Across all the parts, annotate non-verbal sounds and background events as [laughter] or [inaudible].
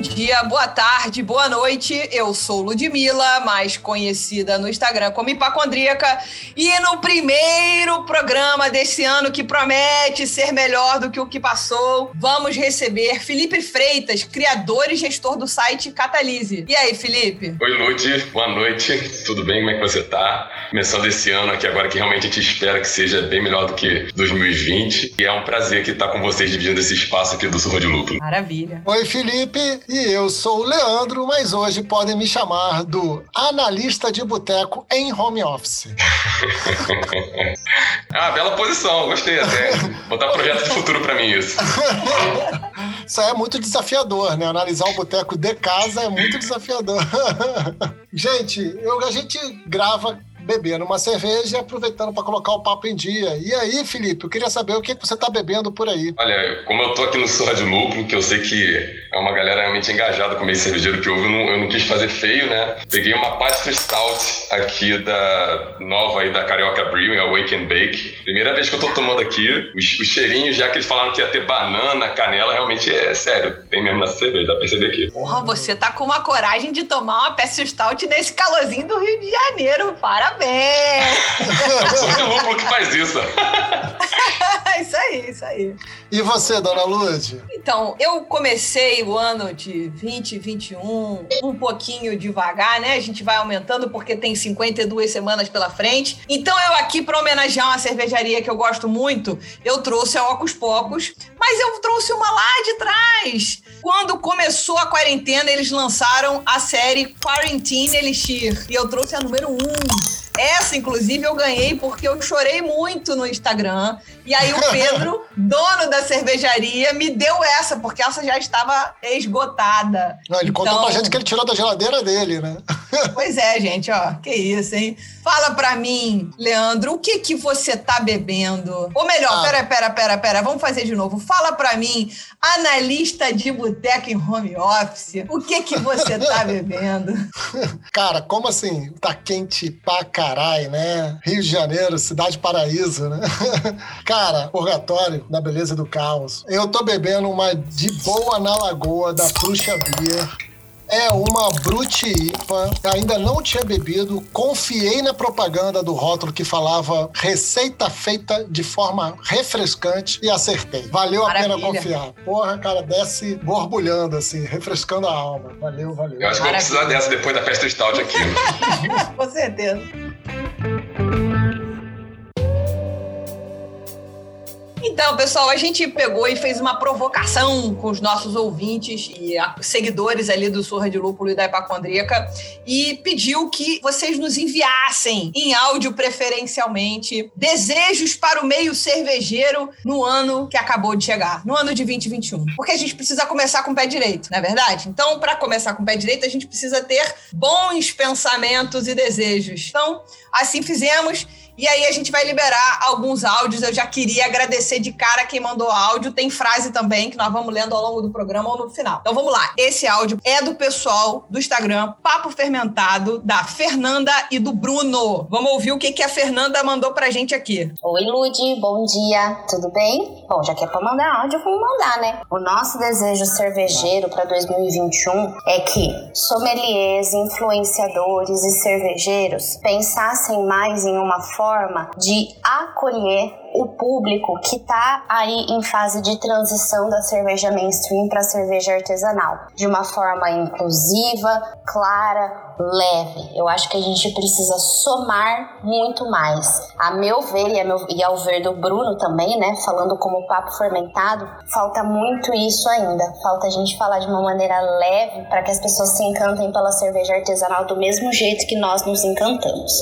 dia, boa tarde, boa noite. Eu sou Ludmilla, mais conhecida no Instagram como Hipacondríaca. E no primeiro programa desse ano, que promete ser melhor do que o que passou, vamos receber Felipe Freitas, criador e gestor do site Catalise. E aí, Felipe? Oi, Lud. Boa noite. Tudo bem? Como é que você tá? Começando esse ano aqui agora, que realmente a gente espera que seja bem melhor do que 2020. E é um prazer aqui estar com vocês dividindo esse espaço aqui do Surra de Lúpulo. Maravilha. Oi, Felipe, e eu sou o Leandro, mas hoje podem me chamar do analista de boteco em home office. [laughs] ah, bela posição, gostei até. Botar projeto de futuro para mim isso. [laughs] Isso é muito desafiador, né? Analisar o boteco de casa é muito desafiador. [laughs] gente, eu, a gente grava bebendo uma cerveja e aproveitando para colocar o papo em dia. E aí, Felipe, eu queria saber o que, você está bebendo por aí. Olha, como eu tô aqui no Surra de Lúpulo, que eu sei que é uma galera realmente engajada com o meio cervejeiro que houve, eu não, eu não quis fazer feio, né? Peguei uma Pastry Stout aqui da nova aí da Carioca Brewing, a Wake and Bake. Primeira vez que eu tô tomando aqui, os, os cheirinhos, já que eles falaram que ia ter banana, canela, realmente é sério, tem mesmo nessa cerveja, dá pra perceber aqui. Porra, você tá com uma coragem de tomar uma Pastry Stout nesse calorzinho do Rio de Janeiro, parabéns! Parabéns! É o lúpulo que faz isso. [laughs] isso aí, isso aí. E você, dona Lud? Então, eu comecei o ano de 2021 um pouquinho devagar, né? A gente vai aumentando porque tem 52 semanas pela frente. Então, eu aqui, para homenagear uma cervejaria que eu gosto muito, eu trouxe a Ocus Pocos, mas eu trouxe uma lá de trás. Quando começou a quarentena, eles lançaram a série Quarantine Elixir. E eu trouxe a número 1. Um. Essa, inclusive, eu ganhei porque eu chorei muito no Instagram. E aí o Pedro, [laughs] dono da cervejaria, me deu essa, porque essa já estava esgotada. Não, ele então... contou pra gente que ele tirou da geladeira dele, né? pois é, gente, ó. Que isso, hein? Fala pra mim, Leandro, o que que você tá bebendo? Ou melhor, ah. pera, pera, pera, pera, vamos fazer de novo. Fala pra mim, analista de boteco em home office, o que que você [laughs] tá bebendo? Cara, como assim? Tá quente pra caralho, né? Rio de Janeiro, cidade paraíso, né? [laughs] Cara, purgatório da beleza do caos. Eu tô bebendo uma de boa na lagoa da Pruxa Beer é uma Brute IPA. Ainda não tinha bebido. Confiei na propaganda do rótulo que falava receita feita de forma refrescante e acertei. Valeu Maravilha. a pena confiar. Porra, cara, desce borbulhando, assim, refrescando a alma. Valeu, valeu. Eu acho que vou precisar dessa depois da festa stout aqui. [laughs] Com certeza. Então, pessoal, a gente pegou e fez uma provocação com os nossos ouvintes e seguidores ali do Surra de Lúpulo e da Hipacondríaca e pediu que vocês nos enviassem em áudio preferencialmente desejos para o meio cervejeiro no ano que acabou de chegar, no ano de 2021. Porque a gente precisa começar com o pé direito, não é verdade? Então, para começar com o pé direito, a gente precisa ter bons pensamentos e desejos. Então, assim fizemos. E aí a gente vai liberar alguns áudios. Eu já queria agradecer de cara quem mandou áudio. Tem frase também que nós vamos lendo ao longo do programa ou no final. Então vamos lá. Esse áudio é do pessoal do Instagram Papo Fermentado, da Fernanda e do Bruno. Vamos ouvir o que, que a Fernanda mandou pra gente aqui. Oi, Lude. Bom dia. Tudo bem? Bom, já que é pra mandar áudio, vamos mandar, né? O nosso desejo cervejeiro para 2021 é que sommeliers, influenciadores e cervejeiros pensassem mais em uma forma de acolher o público que está aí em fase de transição da cerveja mainstream para cerveja artesanal, de uma forma inclusiva, clara, leve. Eu acho que a gente precisa somar muito mais. A meu ver e, a meu, e ao ver do Bruno também, né, falando como papo fermentado, falta muito isso ainda. Falta a gente falar de uma maneira leve para que as pessoas se encantem pela cerveja artesanal do mesmo jeito que nós nos encantamos.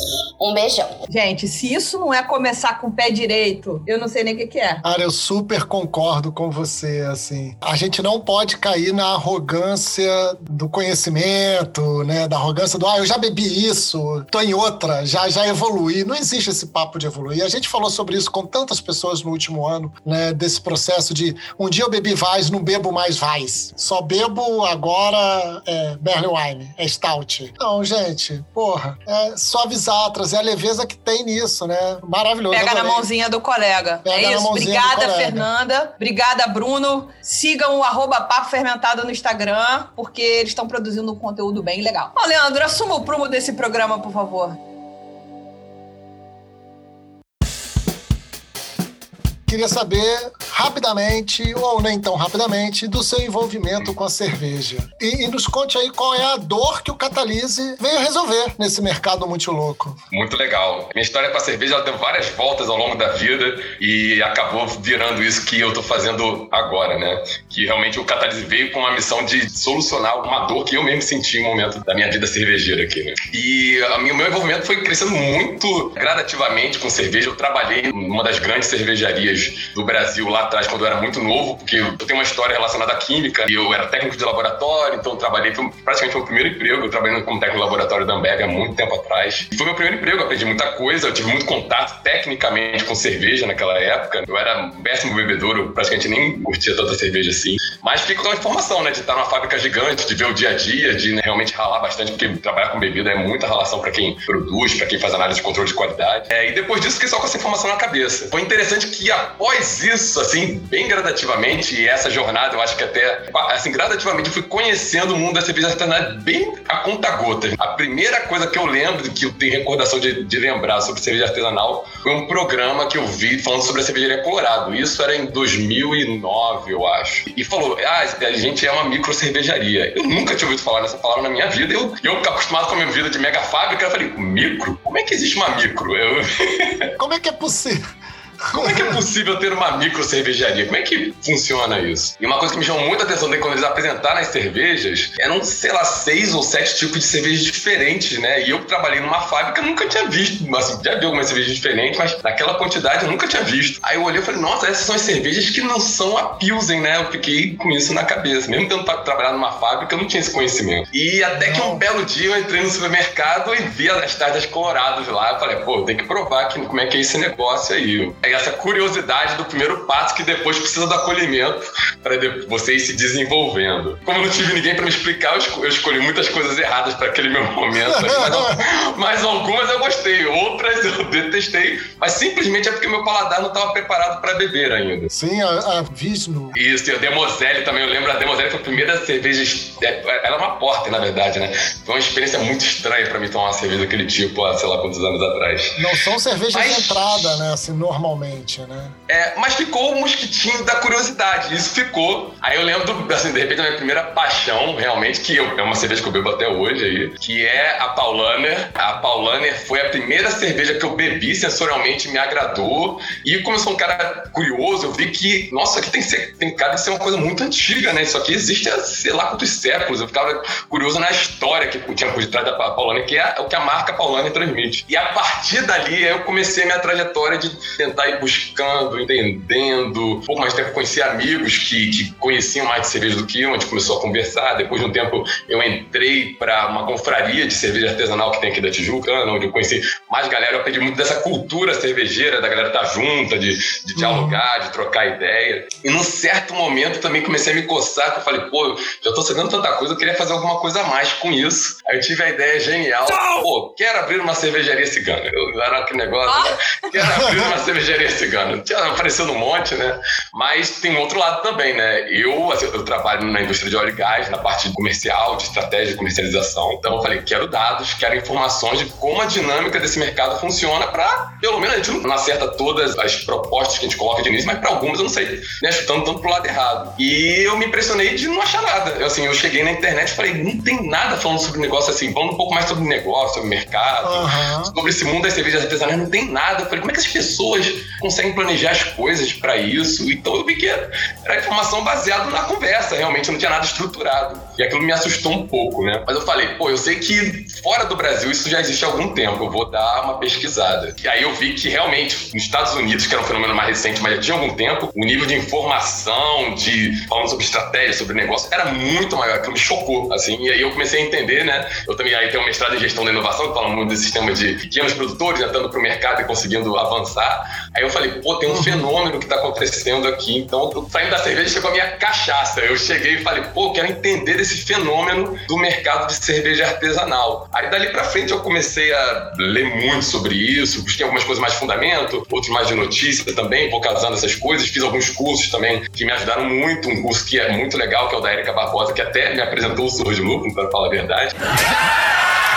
Um beijão. Gente, se isso não é começar com o pé direito eu não sei nem o que, que é. Cara, eu super concordo com você, assim. A gente não pode cair na arrogância do conhecimento, né? Da arrogância do, ah, eu já bebi isso, tô em outra, já, já evoluí. Não existe esse papo de evoluir. A gente falou sobre isso com tantas pessoas no último ano, né? Desse processo de um dia eu bebi Vais, não bebo mais Vais. Só bebo agora é, Berlin Wine, é Stout. Não, gente, porra, é suavizar, trazer a leveza que tem nisso, né? Maravilhoso. Pega na mãozinha do colega. Pega é isso. Obrigada. Fernanda. Obrigada, Bruno. Sigam o arroba Papo Fermentado no Instagram, porque eles estão produzindo um conteúdo bem legal. Ó, Leandro, assuma o prumo desse programa, por favor. Queria saber rapidamente, ou nem tão rapidamente, do seu envolvimento com a cerveja. E, e nos conte aí qual é a dor que o Catalise veio resolver nesse mercado muito louco. Muito legal. Minha história com a cerveja deu várias voltas ao longo da vida e acabou virando isso que eu tô fazendo agora, né? Que realmente o Catalise veio com uma missão de solucionar uma dor que eu mesmo senti em um momento da minha vida cervejeira aqui, né? E o meu envolvimento foi crescendo muito gradativamente com cerveja. Eu trabalhei numa das grandes cervejarias do Brasil lá atrás, quando eu era muito novo, porque eu tenho uma história relacionada à química e eu era técnico de laboratório, então trabalhei, foi praticamente meu primeiro emprego. Eu trabalhei como técnico de laboratório da Ambev há muito tempo atrás. E foi meu primeiro emprego, eu aprendi muita coisa, eu tive muito contato tecnicamente com cerveja naquela época. Eu era um péssimo bebedor, eu praticamente nem curtia tanta cerveja assim. Mas fiquei com a informação, né, de estar numa fábrica gigante, de ver o dia a dia, de né, realmente ralar bastante, porque trabalhar com bebida é muita relação para quem produz, para quem faz análise de controle de qualidade. É, e depois disso, fiquei só com essa informação na cabeça. Foi interessante que após isso, assim, bem gradativamente, e essa jornada, eu acho que até, assim, gradativamente, eu fui conhecendo o mundo da cerveja artesanal bem a conta gota. A primeira coisa que eu lembro, que eu tenho recordação de, de lembrar sobre cerveja artesanal, foi um programa que eu vi falando sobre a cervejaria Colorado. Isso era em 2009, eu acho. E falou, ah, a gente é uma micro cervejaria. Eu nunca tinha ouvido falar nessa palavra na minha vida. Eu, eu acostumado com a minha vida de mega fábrica, eu falei, micro? Como é que existe uma micro? Eu, [laughs] Como é que é possível? Como é que é possível ter uma micro cervejaria? Como é que funciona isso? E uma coisa que me chamou muita atenção quando eles apresentaram as cervejas eram, sei lá, seis ou sete tipos de cervejas diferentes, né? E eu trabalhei numa fábrica nunca tinha visto. Assim, já vi algumas cervejas diferentes, mas naquela quantidade eu nunca tinha visto. Aí eu olhei e falei, nossa, essas são as cervejas que não são a Pilsen, né? Eu fiquei com isso na cabeça. Mesmo tendo tra- trabalhado numa fábrica, eu não tinha esse conhecimento. E até que um belo dia eu entrei no supermercado e vi as tarjas coloradas lá. Eu falei, pô, tem que provar que, como é que é esse negócio aí. É essa curiosidade do primeiro passo que depois precisa do acolhimento para você ir se desenvolvendo. Como eu não tive ninguém para me explicar, eu esco- eu escolhi muitas coisas erradas para aquele meu momento. mas, [laughs] mas algumas eu gostei, outras eu detestei. Mas simplesmente é porque meu paladar não estava preparado para beber ainda. Sim, a, a Visno. Isso, e a Demoselle também, eu lembro, a Demoselle foi a primeira cerveja. é, Ela é uma porta, na verdade, né? Foi uma experiência muito estranha pra mim tomar uma cerveja daquele tipo, há sei lá quantos anos atrás. Não são cervejas Mas- de entrada, né? Assim, normalmente, né? É, mas ficou o mosquitinho da curiosidade, isso ficou. Aí eu lembro, assim, de repente, a minha primeira paixão, realmente, que eu, é uma cerveja que eu bebo até hoje aí, que é a Paulaner. A Paulaner foi a primeira cerveja que eu bebi sensorialmente, me agradou. E como eu sou um cara curioso, eu vi que, nossa, aqui tem, ser- tem cara de ser uma coisa muito antiga, né? Isso aqui existe há sei lá quantos séculos. Eu ficava curioso na história que tinha por detrás da Paulaner, que é o que a marca Paulaner transmite. E a partir dali, eu comecei a minha trajetória de tentar ir buscando, entendendo. Pouco mais tempo conheci amigos que, que conheciam mais de cerveja do que eu, a gente começou a conversar. Depois de um tempo, eu entrei para uma confraria de cerveja artesanal que tem aqui da Tijuca, onde eu conheci mais galera. Eu aprendi muito dessa cultura cervejeira, da galera estar junta, de, de dialogar, de trocar ideia. E num certo momento também comecei a me coçar, que eu falei, pô, já tô sabendo tanta coisa, eu queria fazer alguma coisa a mais com isso. Aí eu tive a ideia genial, pô, quero abrir uma cervejaria cigana. Eu era aquele negócio, né? quero abrir uma cervejaria [laughs] cigana. Tinha aparecendo um monte, né? Mas tem um outro lado também, né? Eu, assim, eu trabalho na indústria de óleo e gás, na parte comercial, de estratégia de comercialização. Então eu falei, quero dados, quero informações de como a dinâmica desse mercado funciona para, pelo menos, a gente não acerta todas as propostas que a gente coloca de início, mas para algumas eu não sei, né? Chutando tanto pro lado errado. E eu me impressionei de não achar nada. Eu, assim, eu cheguei na internet e falei, não tem nada falando sobre negócio assim, falando um pouco mais sobre negócio, sobre mercado Aham. sobre esse mundo das cervejas artesanais não tem nada. Eu falei, como é que as pessoas conseguem planejar as coisas para isso. Então eu vi que era informação baseada na conversa, realmente não tinha nada estruturado. E aquilo me assustou um pouco, né? Mas eu falei, pô, eu sei que fora do Brasil isso já existe há algum tempo, eu vou dar uma pesquisada. E aí eu vi que realmente nos Estados Unidos, que era um fenômeno mais recente, mas já tinha algum tempo, o nível de informação, de falando sobre estratégia, sobre negócio, era muito maior. Aquilo me chocou, assim. E aí eu comecei a entender, né? Eu também aí tenho um mestrado em gestão da inovação, que fala muito desse sistema de pequenos produtores entrando para o mercado e conseguindo avançar. Aí eu falei, pô, tem um fenômeno que está acontecendo aqui. Então, saindo da cerveja, chegou a minha cachaça. Eu cheguei e falei, pô, quero entender esse fenômeno do mercado de cerveja artesanal. Aí dali para frente eu comecei a ler muito sobre isso, busquei algumas coisas mais de fundamento, outros mais de notícia também, vou casando essas coisas. Fiz alguns cursos também que me ajudaram muito. Um curso que é muito legal, que é o da Erika Barbosa, que até me apresentou o Surro de Lucro, para falar a verdade.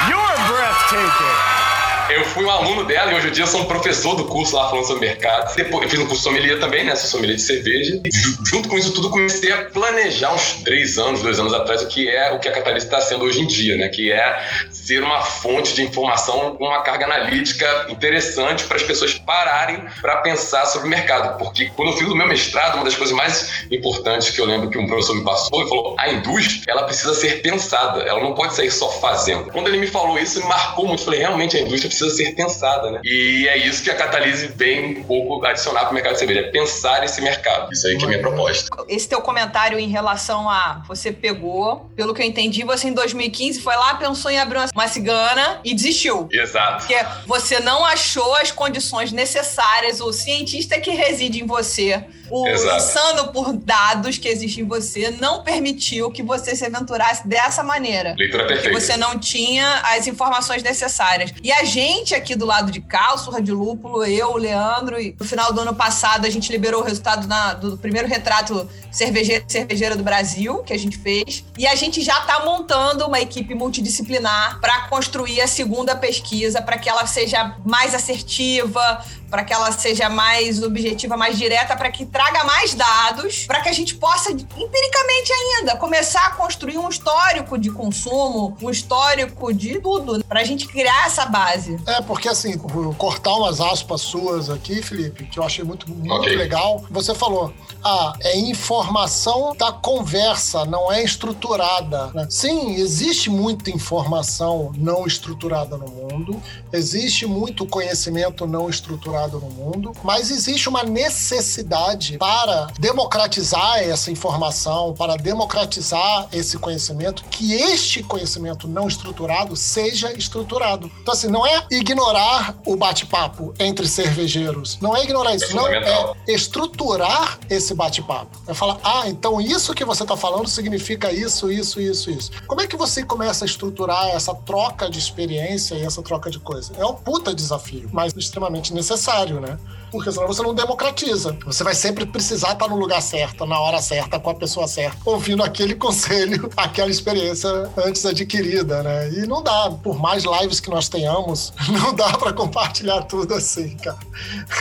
You're breathtaking! Eu fui um aluno dela e hoje em dia sou um professor do curso lá falando sobre mercado. Depois eu fiz um curso de sommelier também, né? Sou sommelier de cerveja. E junto com isso tudo, comecei a planejar uns três anos, dois anos atrás, o que é o que a Catalyst está sendo hoje em dia, né? Que é ser uma fonte de informação com uma carga analítica interessante para as pessoas pararem para pensar sobre o mercado. Porque quando eu fiz o meu mestrado, uma das coisas mais importantes que eu lembro que um professor me passou, ele falou: a indústria, ela precisa ser pensada, ela não pode sair só fazendo. Quando ele me falou isso, me marcou muito. Falei: realmente a indústria precisa ser pensada, né? E é isso que a Catalise vem um pouco adicionar para o mercado de cerveja, é pensar esse mercado. Isso aí que é a minha proposta. Esse teu comentário em relação a você pegou, pelo que eu entendi, você em 2015 foi lá, pensou em abrir uma cigana e desistiu. Exato. Porque você não achou as condições necessárias, o cientista que reside em você o Exato. insano por dados que existem em você não permitiu que você se aventurasse dessa maneira. Porque você não tinha as informações necessárias. E a gente aqui do lado de cá, o de Lúpulo, eu, o Leandro, e no final do ano passado a gente liberou o resultado na, do primeiro retrato cervejeira, cervejeira do Brasil que a gente fez. E a gente já está montando uma equipe multidisciplinar para construir a segunda pesquisa, para que ela seja mais assertiva, para que ela seja mais objetiva, mais direta, para que traga mais dados, para que a gente possa, empiricamente ainda, começar a construir um histórico de consumo, um histórico de tudo, para a gente criar essa base. É, porque assim, vou cortar umas aspas suas aqui, Felipe, que eu achei muito, muito okay. legal. Você falou, ah, é informação da conversa, não é estruturada. Né? Sim, existe muita informação não estruturada no mundo, existe muito conhecimento não estruturado no mundo, mas existe uma necessidade para democratizar essa informação, para democratizar esse conhecimento, que este conhecimento não estruturado seja estruturado. Então, assim, não é ignorar o bate-papo entre cervejeiros, não é ignorar isso, é não é estruturar esse bate-papo. É falar, ah, então isso que você está falando significa isso, isso, isso, isso. Como é que você começa a estruturar essa troca de experiência e essa troca de coisa? É um puta desafio, mas extremamente necessário, né? porque senão você não democratiza. Você vai sempre precisar estar no lugar certo, na hora certa, com a pessoa certa, ouvindo aquele [laughs] conselho, aquela experiência antes adquirida, né? E não dá, por mais lives que nós tenhamos, [laughs] não dá para compartilhar tudo assim, cara.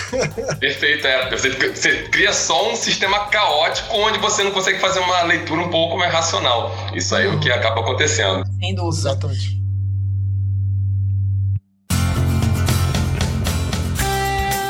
[laughs] Perfeito, é. Você, você cria só um sistema caótico onde você não consegue fazer uma leitura um pouco mais racional. Isso aí é o que acaba acontecendo. Sem dúvida. Exatamente.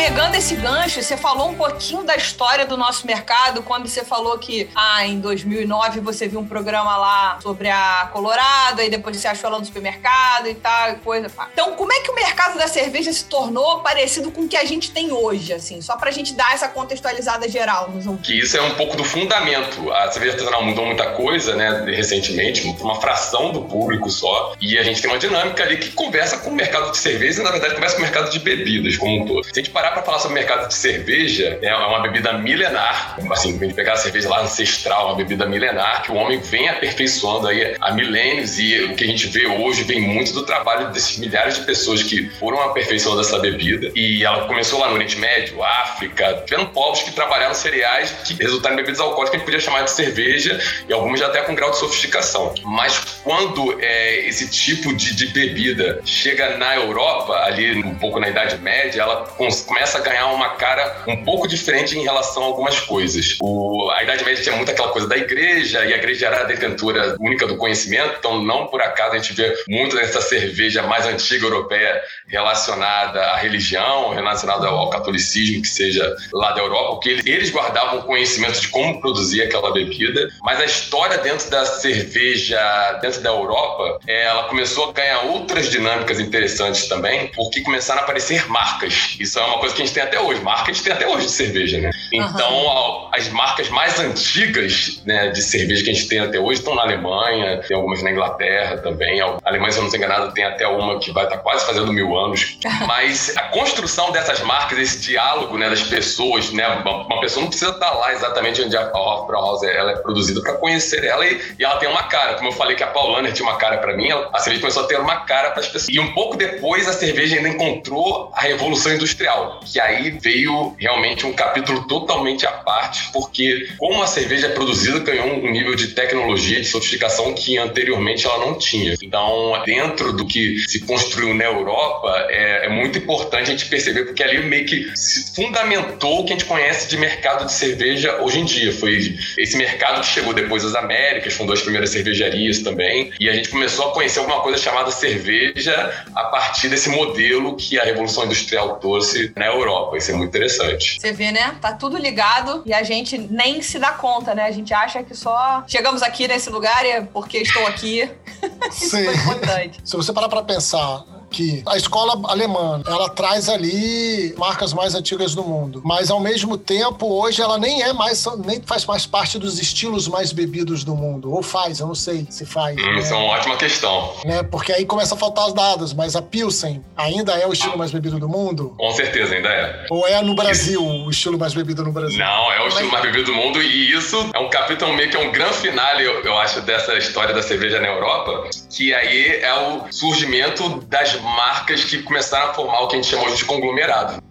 Pegando esse gancho, você falou um pouquinho da história do nosso mercado, quando você falou que, ah, em 2009 você viu um programa lá sobre a Colorado, e depois você achou ela no supermercado e tal, e coisa. Pá. Então, como é que o mercado da cerveja se tornou parecido com o que a gente tem hoje, assim? Só pra gente dar essa contextualizada geral nos ouvintes. Que isso é um pouco do fundamento. A cerveja artesanal mudou muita coisa, né, recentemente, uma fração do público só, e a gente tem uma dinâmica ali que conversa com o mercado de cerveja e, na verdade, conversa com o mercado de bebidas como um todo. Se a gente parar para falar sobre o mercado de cerveja, é uma bebida milenar. Assim, gente pegar a cerveja lá ancestral, uma bebida milenar que o homem vem aperfeiçoando aí há milênios e o que a gente vê hoje vem muito do trabalho desses milhares de pessoas que foram aperfeiçoando essa bebida. E ela começou lá no Oriente Médio, África, vendo povos que trabalharam cereais que resultaram em bebidas alcoólicas que a gente podia chamar de cerveja e algumas até com grau de sofisticação. Mas quando é, esse tipo de, de bebida chega na Europa, ali um pouco na Idade Média, ela começa começa a ganhar uma cara um pouco diferente em relação a algumas coisas. O, a Idade Média tinha muito aquela coisa da igreja, e a igreja era a detentora única do conhecimento, então não por acaso a gente vê muito dessa cerveja mais antiga europeia relacionada à religião, relacionada ao catolicismo, que seja lá da Europa, porque eles guardavam conhecimento de como produzir aquela bebida, mas a história dentro da cerveja, dentro da Europa, ela começou a ganhar outras dinâmicas interessantes também, porque começaram a aparecer marcas. Isso é uma coisa que a gente tem até hoje, marca a gente tem até hoje de cerveja, né? Então, uhum. as marcas mais antigas né, de cerveja que a gente tem até hoje estão na Alemanha, tem algumas na Inglaterra também. A Alemanha, se eu não estou enganado, tem até uma que vai estar tá quase fazendo mil anos. [laughs] Mas a construção dessas marcas, esse diálogo né, das pessoas, né, uma, pessoa não precisa estar lá exatamente onde a Hofbrauhaus ela é produzida para conhecer ela e, e, ela tem uma cara. Como eu falei que a Paulaner tinha uma cara para mim, a cerveja começou a ter uma cara para as pessoas. E um pouco depois a cerveja ainda encontrou a revolução industrial, que aí veio realmente um capítulo totalmente à parte, porque como a cerveja é produzida ganhou um nível de tecnologia, de sofisticação que anteriormente ela não tinha. Então, dentro do que se construiu na Europa, é, é muito importante a gente perceber, porque ali meio que se fundamentou o que a gente conhece de mercado de cerveja hoje em dia. Foi esse mercado que chegou depois das Américas, fundou as primeiras cervejarias também, e a gente começou a conhecer alguma coisa chamada cerveja a partir desse modelo que a Revolução Industrial trouxe na Europa. Isso é muito interessante. Você vê, né? Tá tudo ligado e a gente nem se dá conta, né? A gente acha que só chegamos aqui nesse lugar é porque estou aqui. [laughs] Isso Sim. foi importante. Se você parar pra pensar, que a escola alemã, ela traz ali marcas mais antigas do mundo, mas ao mesmo tempo hoje ela nem é mais nem faz mais parte dos estilos mais bebidos do mundo, ou faz, eu não sei se faz. Hum, né? Isso é uma ótima questão. Né? Porque aí começa a faltar os dados, mas a Pilsen ainda é o estilo mais bebido do mundo? Com certeza ainda é. Ou é no Brasil o estilo mais bebido no Brasil? Não, é o estilo mais bebido do mundo e isso é um capítulo meio que é um grande finale, eu, eu acho, dessa história da cerveja na Europa, que aí é o surgimento das marcas que começaram a formar o que a gente chama hoje de conglomerado.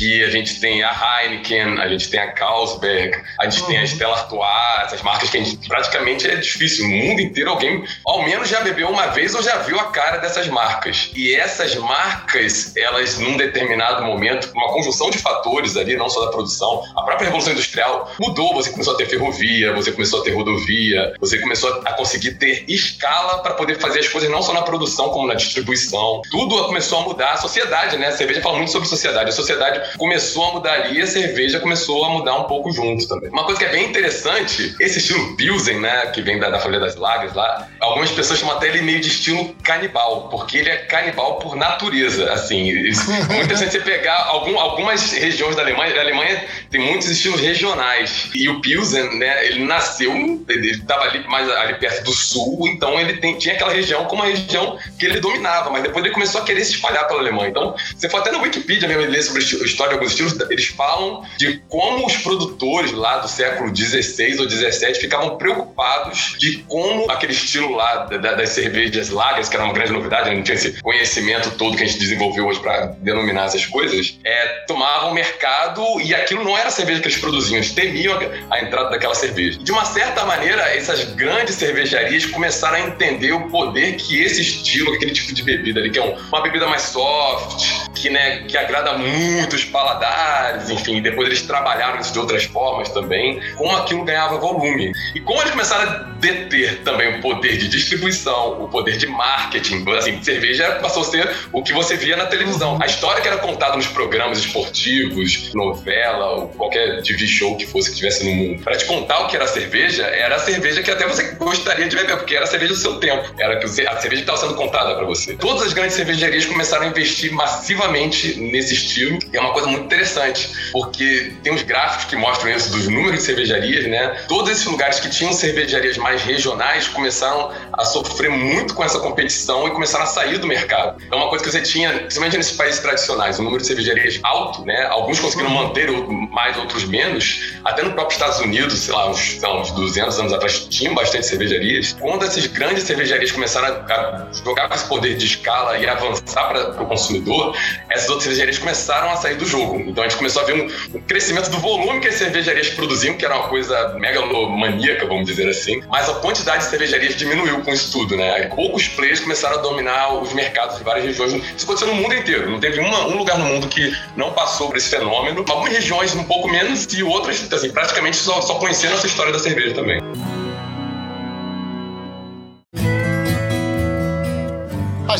Aqui a gente tem a Heineken, a gente tem a Carlsberg, a gente uhum. tem a. Stella Artois, essas marcas que a gente praticamente é difícil. No mundo inteiro alguém ao menos já bebeu uma vez ou já viu a cara dessas marcas. E essas marcas, elas num determinado momento, uma conjunção de fatores ali, não só da produção, a própria Revolução Industrial mudou. Você começou a ter ferrovia, você começou a ter rodovia, você começou a conseguir ter escala para poder fazer as coisas não só na produção como na distribuição. Tudo começou a mudar. A sociedade, né? A cerveja fala muito sobre sociedade. A sociedade começou a mudar ali e a cerveja começou a mudar um pouco junto também. Uma coisa que é bem interessante, esse estilo Pilsen, né, que vem da, da família das Lagers lá, algumas pessoas chamam até ele meio de estilo canibal, porque ele é canibal por natureza, assim. É muito interessante você pegar algum, algumas regiões da Alemanha, a Alemanha tem muitos estilos regionais, e o Pilsen, né, ele nasceu, ele estava ali mais ali perto do sul, então ele tem, tinha aquela região como uma região que ele dominava, mas depois ele começou a querer se espalhar pela Alemanha. Então, você for até no Wikipedia mesmo ler sobre o história de alguns estilos, eles falam de como os produtores lá do século XVI ou XVII ficavam preocupados de como aquele estilo lá das cervejas largas, que era uma grande novidade, não tinha esse conhecimento todo que a gente desenvolveu hoje para denominar essas coisas, é, tomavam mercado e aquilo não era a cerveja que eles produziam, eles temiam a, a entrada daquela cerveja. De uma certa maneira, essas grandes cervejarias começaram a entender o poder que esse estilo, aquele tipo de bebida ali, que é um, uma bebida mais soft, que, né, que agrada muito os paladares, enfim, depois eles trabalharam isso de outras formas também, como aquilo ganhava volume. E como eles começaram a deter também o poder de distribuição, o poder de marketing, assim, cerveja passou a ser o que você via na televisão. A história que era contada nos programas esportivos, novela, ou qualquer TV show que fosse que tivesse no mundo, para te contar o que era cerveja, era a cerveja que até você gostaria de beber, porque era a cerveja do seu tempo, era a cerveja que estava sendo contada para você. Todas as grandes cervejarias começaram a investir massivamente nesse estilo, e é uma coisa muito interessante, porque tem uns gráficos que mostram isso dos números de cervejarias, né? Todos esses lugares que tinham cervejarias mais regionais começaram a sofrer muito com essa competição e começaram a sair do mercado. Então, uma coisa que você tinha, principalmente nesses países tradicionais, um número de cervejarias alto, né? Alguns conseguiram manter mais, outros menos. Até no próprio Estados Unidos, sei lá, uns, sei lá, uns 200 anos atrás, tinham bastante cervejarias. Quando essas grandes cervejarias começaram a jogar com esse poder de escala e avançar para o consumidor, essas outras cervejarias começaram a sair do jogo. Então a gente começou a ver um, um crescimento do volume que as cervejarias produziam, que era uma coisa megalomaníaca, vamos dizer assim, mas a quantidade de cervejarias diminuiu com isso tudo, né? Poucos players começaram a dominar os mercados de várias regiões. Isso aconteceu no mundo inteiro. Não teve uma, um lugar no mundo que não passou por esse fenômeno. Algumas regiões um pouco menos e outras, assim, praticamente só, só conheceram essa história da cerveja também.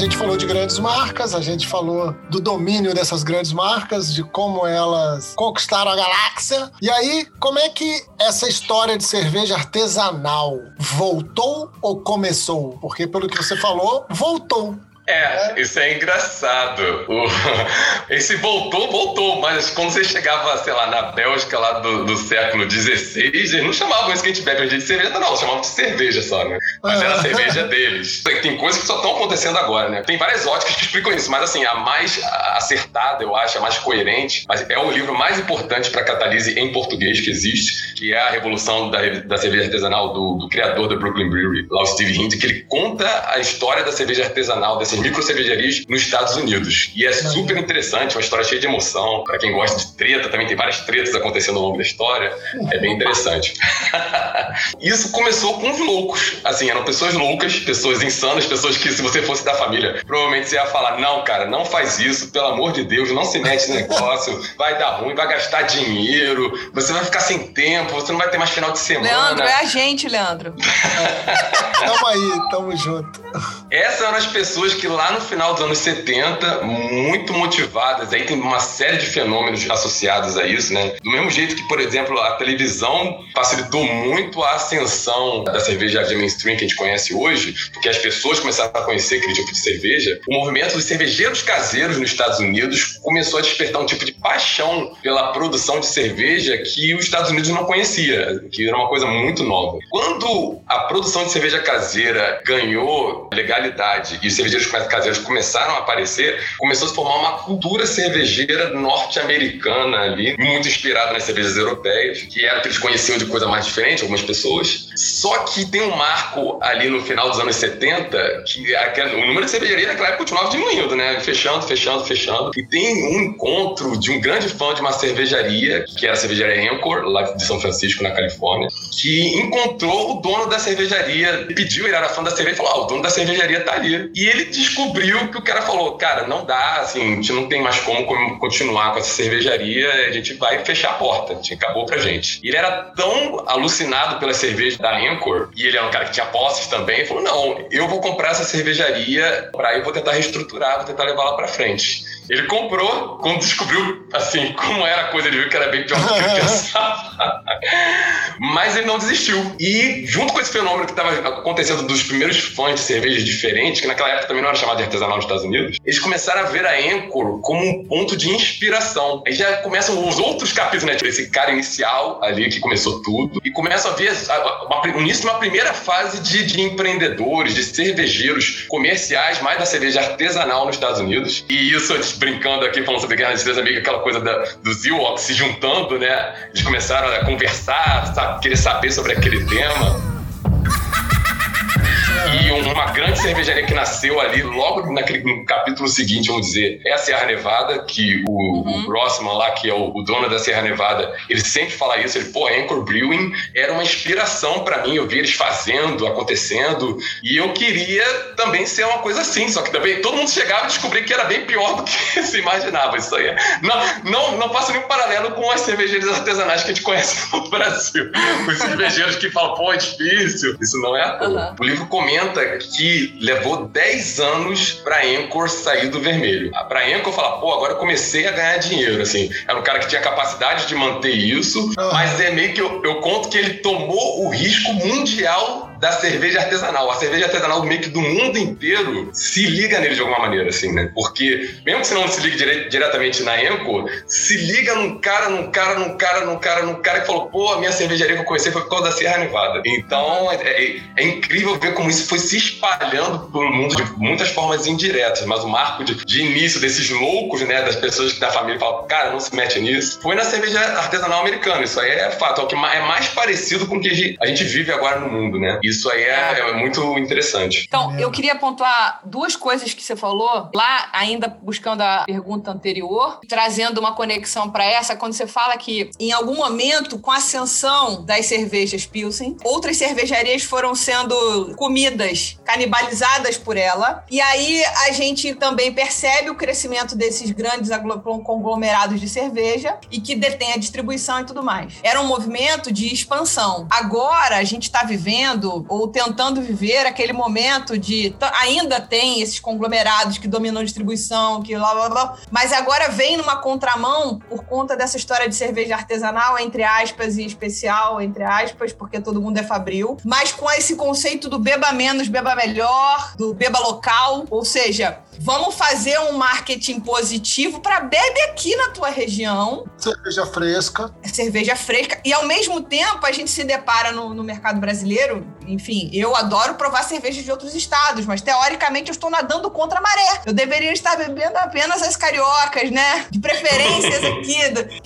Gente falou de grandes marcas, a gente falou do domínio dessas grandes marcas, de como elas conquistaram a galáxia. E aí, como é que essa história de cerveja artesanal voltou ou começou? Porque, pelo que você falou, voltou. É, isso é engraçado. O... [laughs] Esse voltou, voltou, mas quando você chegava, sei lá, na Bélgica lá do, do século XVI, eles não chamavam isso que a gente bebe hoje de cerveja, não, chamavam de cerveja só, né? Mas era a cerveja [laughs] deles. Tem coisas que só estão acontecendo agora, né? Tem várias óticas que explicam isso, mas assim, a mais acertada, eu acho, a mais coerente, mas é o livro mais importante para catalise em português que existe, que é a Revolução da, da Cerveja Artesanal do, do criador da Brooklyn Brewery, lá o Steve Hint, que ele conta a história da cerveja artesanal, dessas micro cervejarias nos Estados Unidos. E é super interessante, uma história cheia de emoção. Para quem gosta de treta, também tem várias tretas acontecendo ao longo da história. É bem interessante. [laughs] Isso começou com os loucos. Assim, eram pessoas loucas, pessoas insanas, pessoas que, se você fosse da família, provavelmente você ia falar: não, cara, não faz isso, pelo amor de Deus, não se mete nesse negócio, vai dar ruim, vai gastar dinheiro, você vai ficar sem tempo, você não vai ter mais final de semana. Leandro, é a gente, Leandro. [laughs] tamo aí, tamo junto. Essas eram as pessoas que lá no final dos anos 70, muito motivadas, aí tem uma série de fenômenos associados a isso, né? Do mesmo jeito que, por exemplo, a televisão facilitou muito a ascensão da cerveja de mainstream que a gente conhece hoje, porque as pessoas começaram a conhecer aquele tipo de cerveja, o movimento dos cervejeiros caseiros nos Estados Unidos começou a despertar um tipo de paixão pela produção de cerveja que os Estados Unidos não conhecia, que era uma coisa muito nova. Quando a produção de cerveja caseira ganhou legalidade e os cervejeiros caseiros começaram a aparecer, começou a se formar uma cultura cervejeira norte-americana ali, muito inspirada nas cervejas europeias, que era que eles conheciam de coisa mais diferente, algumas pessoas. Só que tem um marco ali no final dos anos 70 que o número de cervejarias naquela época continuava diminuindo, né? Fechando, fechando, fechando. E tem um encontro de um grande fã de uma cervejaria, que era a cervejaria Anchor, lá de São Francisco, na Califórnia, que encontrou o dono da cervejaria, pediu, ele era fã da cerveja, e falou: oh, o dono da cervejaria tá ali. E ele descobriu que o cara falou: Cara, não dá, assim, a gente não tem mais como continuar com essa cervejaria, a gente vai fechar a porta, a gente acabou pra gente. Ele era tão alucinado pela cerveja da Anchor, e ele era um cara que tinha posses também, falou: Não, eu vou comprar essa cervejaria, pra eu vou tentar reestruturar, vou tentar levar ela pra frente. Ele comprou, quando descobriu, assim, [laughs] como era a coisa, ele viu que era bem pior do que ele [laughs] pensava. Mas ele não desistiu. E, junto com esse fenômeno que estava acontecendo dos primeiros fãs de cervejas diferentes, que naquela época também não era chamado de artesanal nos Estados Unidos, eles começaram a ver a Anchor como um ponto de inspiração. Aí já começam os outros capítulos, né? Esse cara inicial ali que começou tudo, e começam a ver uma, uma, início de uma primeira fase de, de empreendedores, de cervejeiros comerciais, mais da cerveja artesanal nos Estados Unidos. E isso brincando aqui, falando sobre Guerra de Três Amigos, aquela coisa da, dos Ewoks se juntando, né? Eles começaram a conversar, sabe, querer saber sobre aquele tema. E uma grande cervejaria que nasceu ali logo naquele no capítulo seguinte, vamos dizer, é a Serra Nevada, que o, uhum. o Grossman lá, que é o, o, dono da Serra Nevada, ele sempre fala isso, ele, pô, Anchor Brewing era uma inspiração para mim, eu vi eles fazendo, acontecendo, e eu queria também ser uma coisa assim, só que também todo mundo chegava e descobria que era bem pior do que [laughs] se imaginava, isso aí. Não, não, não faço nenhum paralelo com as cervejeiras artesanais que a gente conhece no Brasil. Os cervejeiros que falam, pô, é difícil. Isso não é a uhum. O livro comenta que levou 10 anos pra Anchor sair do vermelho. Pra Anchor falar, pô, agora eu comecei a ganhar dinheiro, assim. Era um cara que tinha capacidade de manter isso, mas é meio que eu, eu conto que ele tomou o risco mundial da cerveja artesanal. A cerveja artesanal meio que do mundo inteiro se liga nele de alguma maneira, assim, né? Porque, mesmo que você não se ligue dire diretamente na Enco, se liga num cara, num cara, num cara, num cara, num cara que falou, pô, a minha cervejaria que eu conheci foi por causa da Serra Nevada. Então, é, é, é incrível ver como isso foi se espalhando pelo mundo de muitas formas indiretas, mas o marco de, de início desses loucos, né, das pessoas da família falam, cara, não se mete nisso, foi na cerveja artesanal americana. Isso aí é fato, é o que é mais parecido com o que a gente vive agora no mundo, né? Isso aí é, é muito interessante. Então, eu queria pontuar duas coisas que você falou, lá ainda buscando a pergunta anterior, trazendo uma conexão para essa, quando você fala que em algum momento, com a ascensão das cervejas Pilsen, outras cervejarias foram sendo comidas, canibalizadas por ela, e aí a gente também percebe o crescimento desses grandes conglomerados de cerveja e que detém a distribuição e tudo mais. Era um movimento de expansão. Agora a gente está vivendo ou tentando viver aquele momento de ainda tem esses conglomerados que dominam a distribuição, que lá, blá, blá, mas agora vem numa contramão por conta dessa história de cerveja artesanal, entre aspas, e especial, entre aspas, porque todo mundo é fabril, mas com esse conceito do beba menos, beba melhor, do beba local, ou seja, vamos fazer um marketing positivo para bebe aqui na tua região. Cerveja fresca. Cerveja fresca. E ao mesmo tempo, a gente se depara no, no mercado brasileiro. Enfim, eu adoro provar cervejas de outros estados, mas teoricamente eu estou nadando contra a maré. Eu deveria estar bebendo apenas as cariocas, né? De preferências aqui.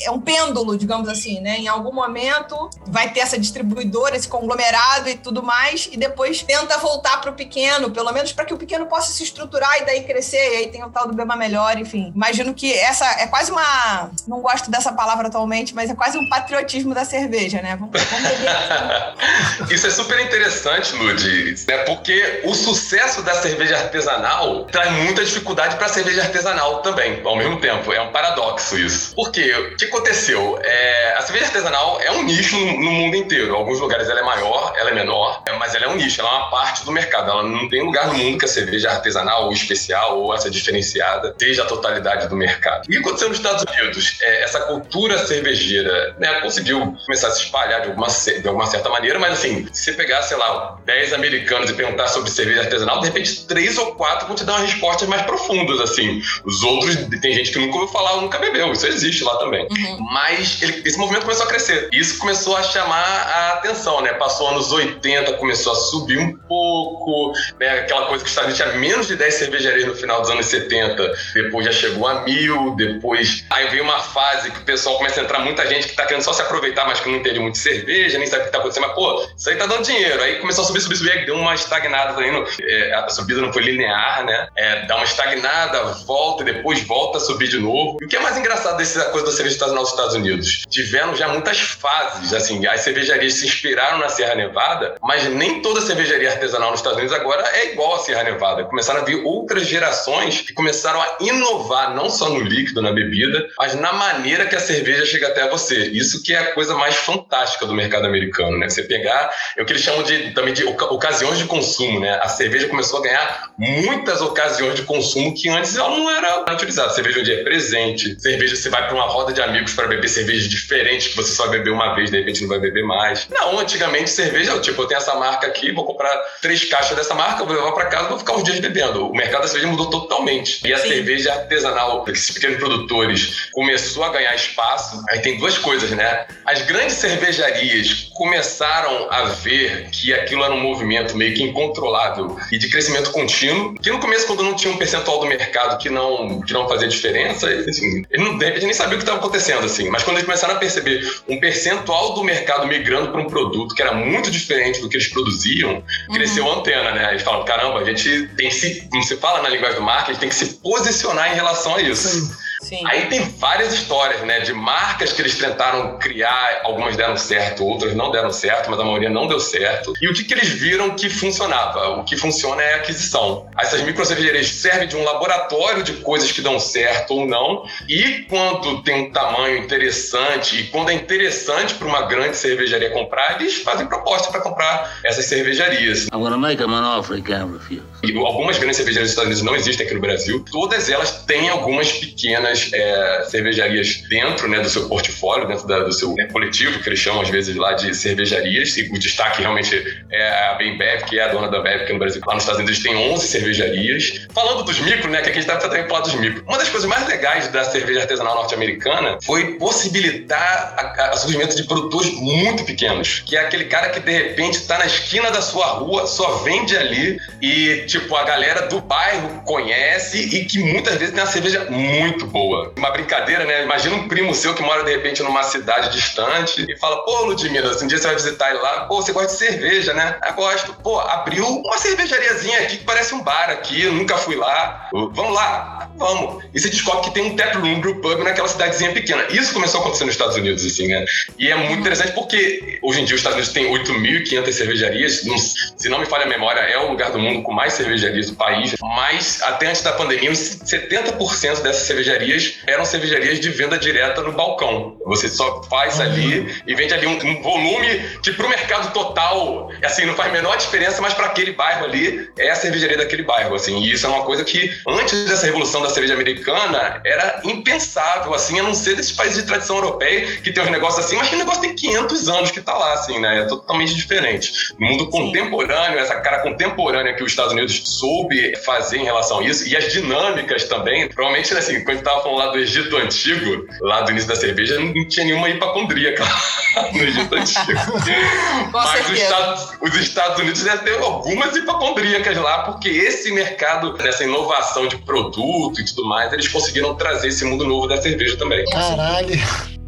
É um pêndulo, digamos assim, né? Em algum momento vai ter essa distribuidora, esse conglomerado e tudo mais, e depois tenta voltar para o pequeno, pelo menos para que o pequeno possa se estruturar e daí crescer e aí tem o tal do Beba Melhor, enfim. Imagino que essa é quase uma. Não gosto dessa palavra atualmente, mas é quase um patriotismo da cerveja, né? Vamos, vamos beber. [laughs] Isso é super interessante, Lud, né? Porque o sucesso da cerveja artesanal traz muita dificuldade para a cerveja artesanal também, ao mesmo tempo. É um paradoxo isso. Por quê? O que aconteceu? É, a cerveja artesanal é um nicho no, mundo inteiro. Em alguns lugares ela é maior, ela é menor, mas ela é um nicho, ela é uma parte do mercado. Ela não tem lugar no mundo que a cerveja artesanal ou especial ou essa diferenciada seja a totalidade do mercado. O que aconteceu nos Estados Unidos? É, essa cultura cervejeira né, conseguiu começar a se espalhar de alguma, de alguma certa maneira, mas assim, se você pegar, sei lá, 10 americanos e perguntar sobre cerveja artesanal, de repente três ou quatro vão te dar umas respostas mais profundas, assim. Os outros, tem gente que nunca ouviu falar, nunca bebeu, isso existe lá também. Uhum. Mas ele, esse movimento começou a crescer. Isso começou a chamar a atenção, né? Passou anos 80, começou a subir um pouco, né? Aquela coisa que os Estados Unidos tinha menos de 10 cervejarias no final dos anos 70, depois já chegou a mil, depois. Aí veio uma fase que o pessoal começa a entrar muita gente que tá querendo só se aproveitar, mas que não entende muito de cerveja, nem sabe o que tá acontecendo, mas pô, isso aí tá dando dinheiro. Aí começou a subir, subir, subir, aí deu uma estagnada também. No, é, a subida não foi linear, né? É, dá uma estagnada, volta e depois volta a subir de novo. E o que é mais engraçado dessa coisa da cerveja artesanal dos Estados Unidos? Tiveram já muitas fases, assim, as cervejarias se inspiraram na Serra Nevada, mas nem toda cervejaria artesanal nos Estados Unidos agora é igual à Serra Nevada. Começaram a vir outras gerações que começaram a inovar não só no líquido, na bebida, mas na maneira que a cerveja chega até você. Isso que é a coisa mais fantástica do mercado americano, né? Você pegar, é o que eles chamam de, também de ocasiões de consumo, né? A cerveja começou a ganhar muitas ocasiões de consumo que antes ela não era utilizada. Cerveja onde é presente, cerveja você vai para uma roda de amigos para beber cervejas diferentes que você só bebeu uma vez, de repente não vai beber mais. Não, antigamente cerveja, tipo, eu tenho essa marca aqui, vou comprar três caixas dessa marca, vou levar para casa, vou ficar uns dias bebendo. O mercado da cerveja mudou totalmente. E a Sim. cerveja artesanal, esses pequenos produtores, começou a ganhar espaço. Aí tem duas coisas, né? As grandes cervejarias começaram a ver que aquilo era um movimento meio que incontrolável e de crescimento contínuo, que no começo, quando não tinha um percentual do mercado que não, que não fazia diferença, assim, ele não, de repente nem sabia o que estava acontecendo, assim. Mas quando eles começaram a perceber um percentual do mercado migrando para um produto que era muito diferente do que eles produziam, uhum. cresceu a antena, né? Eles falam, caramba, a gente tem se, como se fala na linguagem do marketing, tem que se posicionar em relação a isso. Sim. Sim. Aí tem várias histórias, né, de marcas que eles tentaram criar, algumas deram certo, outras não deram certo, mas a maioria não deu certo. E o que, que eles viram que funcionava? O que funciona é a aquisição. Essas microcervejarias servem de um laboratório de coisas que dão certo ou não, e quando tem um tamanho interessante, e quando é interessante para uma grande cervejaria comprar, eles fazem proposta para comprar essas cervejarias. I'm gonna make them an offer again. E algumas grandes cervejarias dos Estados Unidos não existem aqui no Brasil. Todas elas têm algumas pequenas é, cervejarias dentro né, do seu portfólio, dentro da, do seu né, coletivo, que eles chamam às vezes lá de cervejarias. E o destaque realmente é a Bembev, que é a dona da Bev aqui no Brasil. Lá nos Estados Unidos tem 11 cervejarias. Falando dos micro, né, que aqui a gente está também falando dos micro. Uma das coisas mais legais da cerveja artesanal norte-americana foi possibilitar o surgimento de produtores muito pequenos, que é aquele cara que de repente está na esquina da sua rua, só vende ali e tipo a galera do bairro conhece e que muitas vezes tem uma cerveja muito boa boa. Uma brincadeira, né? Imagina um primo seu que mora de repente numa cidade distante e fala: pô, Ludmilla, um dia você vai visitar ele lá, pô, você gosta de cerveja, né? Eu gosto. Pô, abriu uma cervejariazinha aqui que parece um bar aqui, nunca fui lá. Vamos lá? Vamos. E você descobre que tem um tap room brew pub naquela cidadezinha pequena. Isso começou a acontecer nos Estados Unidos, assim, né? E é muito interessante porque hoje em dia os Estados Unidos têm 8.500 cervejarias. se não me falha a memória, é o lugar do mundo com mais cervejarias do país. Mas até antes da pandemia, 70% dessas cervejarias eram cervejarias de venda direta no balcão. Você só faz ali e vende ali um, um volume que para o mercado total, assim, não faz a menor diferença, mas para aquele bairro ali é a cervejaria daquele bairro, assim. E isso é uma coisa que antes dessa revolução da cerveja americana era impensável, assim, a não ser desses países de tradição europeia que tem uns negócios assim, mas que o negócio tem 500 anos que tá lá, assim, né? É totalmente diferente. No mundo contemporâneo, essa cara contemporânea que os Estados Unidos soube fazer em relação a isso e as dinâmicas também, provavelmente, assim, quando a falando lá do Egito Antigo, lá do início da cerveja, não tinha nenhuma hipacondríaca [laughs] no Egito Antigo. [laughs] Mas os Estados, os Estados, Unidos devem ter algumas hipacondríacas lá, porque esse mercado, nessa inovação de produto e tudo mais, eles conseguiram trazer esse mundo novo da cerveja também. Caralho.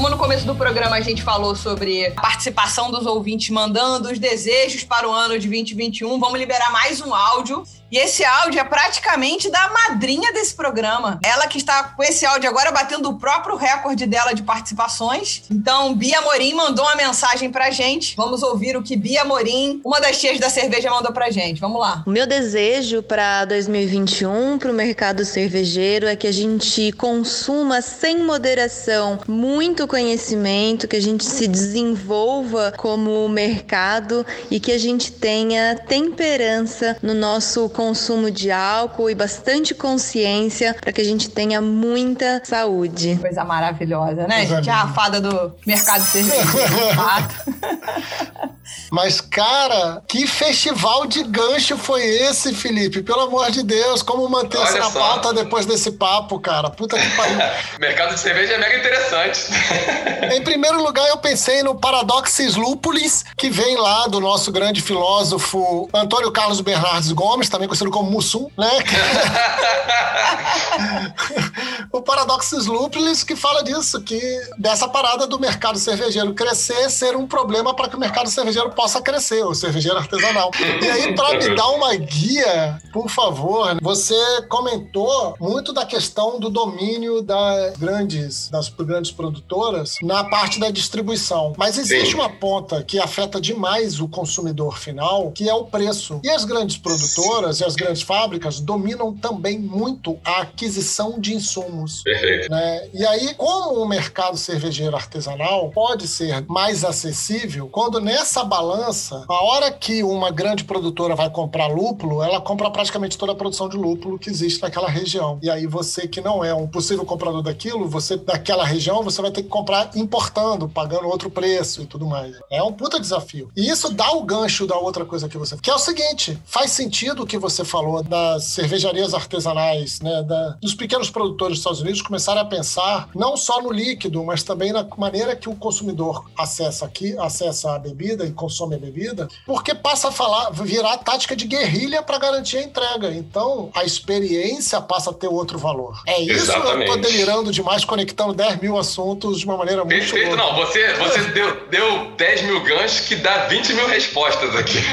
Como no começo do programa a gente falou sobre a participação dos ouvintes mandando os desejos para o ano de 2021, vamos liberar mais um áudio e esse áudio é praticamente da madrinha desse programa. Ela que está com esse áudio agora batendo o próprio recorde dela de participações. Então, Bia Morim mandou uma mensagem pra gente. Vamos ouvir o que Bia Morim, uma das tias da cerveja, mandou pra gente. Vamos lá. O meu desejo para 2021 para o mercado cervejeiro é que a gente consuma sem moderação muito conhecimento, que a gente se desenvolva como mercado e que a gente tenha temperança no nosso consumo de álcool e bastante consciência para que a gente tenha muita saúde. Coisa maravilhosa, né? Coisa gente é a fada do mercado cervejeiro, [laughs] Mas, cara, que festival de gancho foi esse, Felipe? Pelo amor de Deus, como manter-se na pauta depois desse papo, cara? Puta que pariu. [laughs] mercado de cerveja é mega interessante. [laughs] em primeiro lugar, eu pensei no Paradoxes Lúpulis, que vem lá do nosso grande filósofo Antônio Carlos Bernardes Gomes, também conhecido como Mussum, né? [laughs] o Paradoxus Lúpulis que fala disso, que dessa parada do mercado cervejeiro crescer ser um problema para que o mercado cervejeiro possa crescer, o cervejeiro artesanal. E aí, para me dar uma guia, por favor, você comentou muito da questão do domínio das grandes, das grandes produtoras na parte da distribuição. Mas existe Sim. uma ponta que afeta demais o consumidor final, que é o preço. E as grandes produtoras e as grandes fábricas dominam também muito a aquisição de insumos. Perfeito. Né? E aí, como o mercado cervejeiro artesanal pode ser mais acessível, quando nessa balança, a hora que uma grande produtora vai comprar lúpulo, ela compra praticamente toda a produção de lúpulo que existe naquela região. E aí você que não é um possível comprador daquilo, você daquela região, você vai ter que comprar importando, pagando outro preço e tudo mais. É um puta desafio. E isso dá o gancho da outra coisa que você... Que é o seguinte, faz sentido que você falou das cervejarias artesanais, né, da, dos pequenos produtores dos Estados Unidos começarem a pensar não só no líquido, mas também na maneira que o consumidor acessa aqui, acessa a bebida e consome a bebida, porque passa a falar, virar tática de guerrilha para garantir a entrega. Então, a experiência passa a ter outro valor. É isso Exatamente. eu tô delirando demais, conectando 10 mil assuntos de uma maneira muito Perfeito, não. Você, você [laughs] deu, deu 10 mil ganchos que dá 20 mil respostas aqui. [laughs]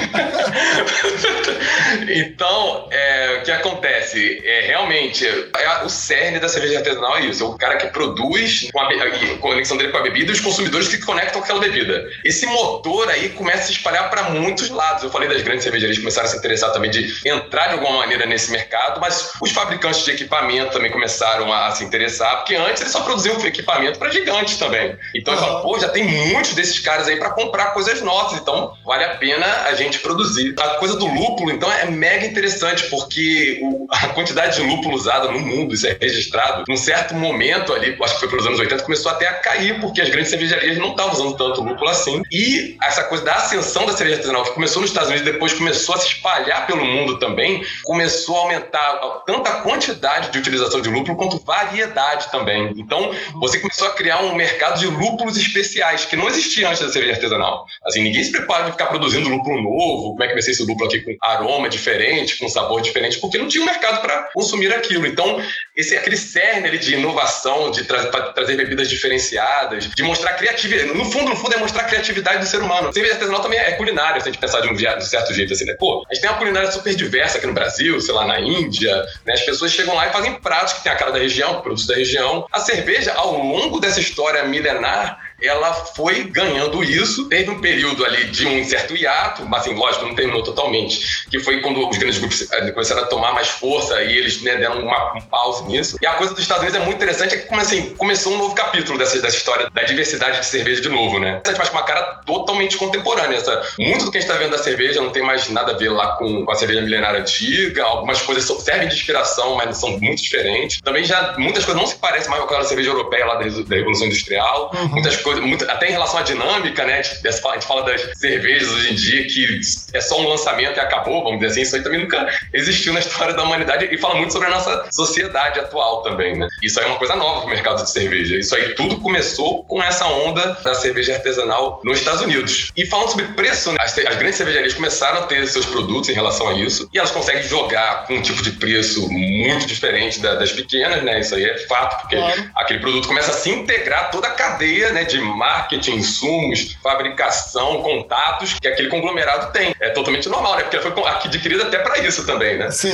[laughs] então, é, o que acontece? É realmente é o cerne da cerveja artesanal é isso. É o cara que produz com a, a, conexão dele com a bebida e os consumidores que conectam com aquela bebida. Esse motor aí começa a se espalhar para muitos lados. Eu falei das grandes cervejarias que começaram a se interessar também de entrar de alguma maneira nesse mercado, mas os fabricantes de equipamento também começaram a, a se interessar, porque antes eles só produziam equipamento para gigantes também. Então uhum. falo, pô, já tem muitos desses caras aí para comprar coisas nossas, então vale a pena a gente produzir. A coisa do lúpulo, então, é mega interessante interessante porque o, a quantidade de lúpulo usada no mundo, isso é registrado, num certo momento ali, acho que foi pelos anos 80, começou até a cair, porque as grandes cervejarias não estavam usando tanto lúpulo assim. E essa coisa da ascensão da cerveja artesanal, que começou nos Estados Unidos depois começou a se espalhar pelo mundo também, começou a aumentar tanto a quantidade de utilização de lúpulo quanto variedade também. Então, você começou a criar um mercado de lúpulos especiais, que não existia antes da cerveja artesanal. Assim, ninguém se prepara de ficar produzindo lúpulo novo, como é que vai ser esse lúpulo aqui com aroma diferente, com sabor diferente, porque não tinha um mercado para consumir aquilo. Então, esse aquele cerne de inovação, de tra trazer bebidas diferenciadas, de mostrar criatividade. No fundo, no fundo, é mostrar a criatividade do ser humano. Cerveja artesanal também é culinária, se a gente pensar de um, de um certo jeito assim, né? Pô, a gente tem uma culinária super diversa aqui no Brasil, sei lá, na Índia, né? As pessoas chegam lá e fazem pratos que tem a cara da região, produtos da região. A cerveja, ao longo dessa história milenar, ela foi ganhando isso. Teve um período ali de um certo hiato, mas assim, lógico, não terminou totalmente, que foi quando os grandes grupos eh, começaram a tomar mais força e eles né, deram uma, um pause nisso. E a coisa dos Estados Unidos é muito interessante, é que assim, começou um novo capítulo dessa, dessa história da diversidade de cerveja de novo, né? A gente faz uma cara totalmente contemporânea. Essa, muito do que a gente está vendo da cerveja não tem mais nada a ver lá com, com a cerveja milenária antiga, algumas coisas servem de inspiração, mas são muito diferentes. Também já muitas coisas não se parecem mais com aquela cerveja europeia lá da, da Revolução Industrial. Uhum. Muitas coisa, muito, até em relação à dinâmica, né? A gente fala das cervejas hoje em dia que é só um lançamento e acabou, vamos dizer assim. Isso aí também nunca existiu na história da humanidade e fala muito sobre a nossa sociedade atual também, né? Isso aí é uma coisa nova pro mercado de cerveja. Isso aí tudo começou com essa onda da cerveja artesanal nos Estados Unidos. E falando sobre preço, né? as, as grandes cervejarias começaram a ter seus produtos em relação a isso e elas conseguem jogar com um tipo de preço muito diferente da, das pequenas, né? Isso aí é fato, porque claro. aquele produto começa a se integrar toda a cadeia, né? De marketing, insumos, fabricação, contatos que aquele conglomerado tem. É totalmente normal, né? Porque ela foi adquirida até para isso também, né? Sim.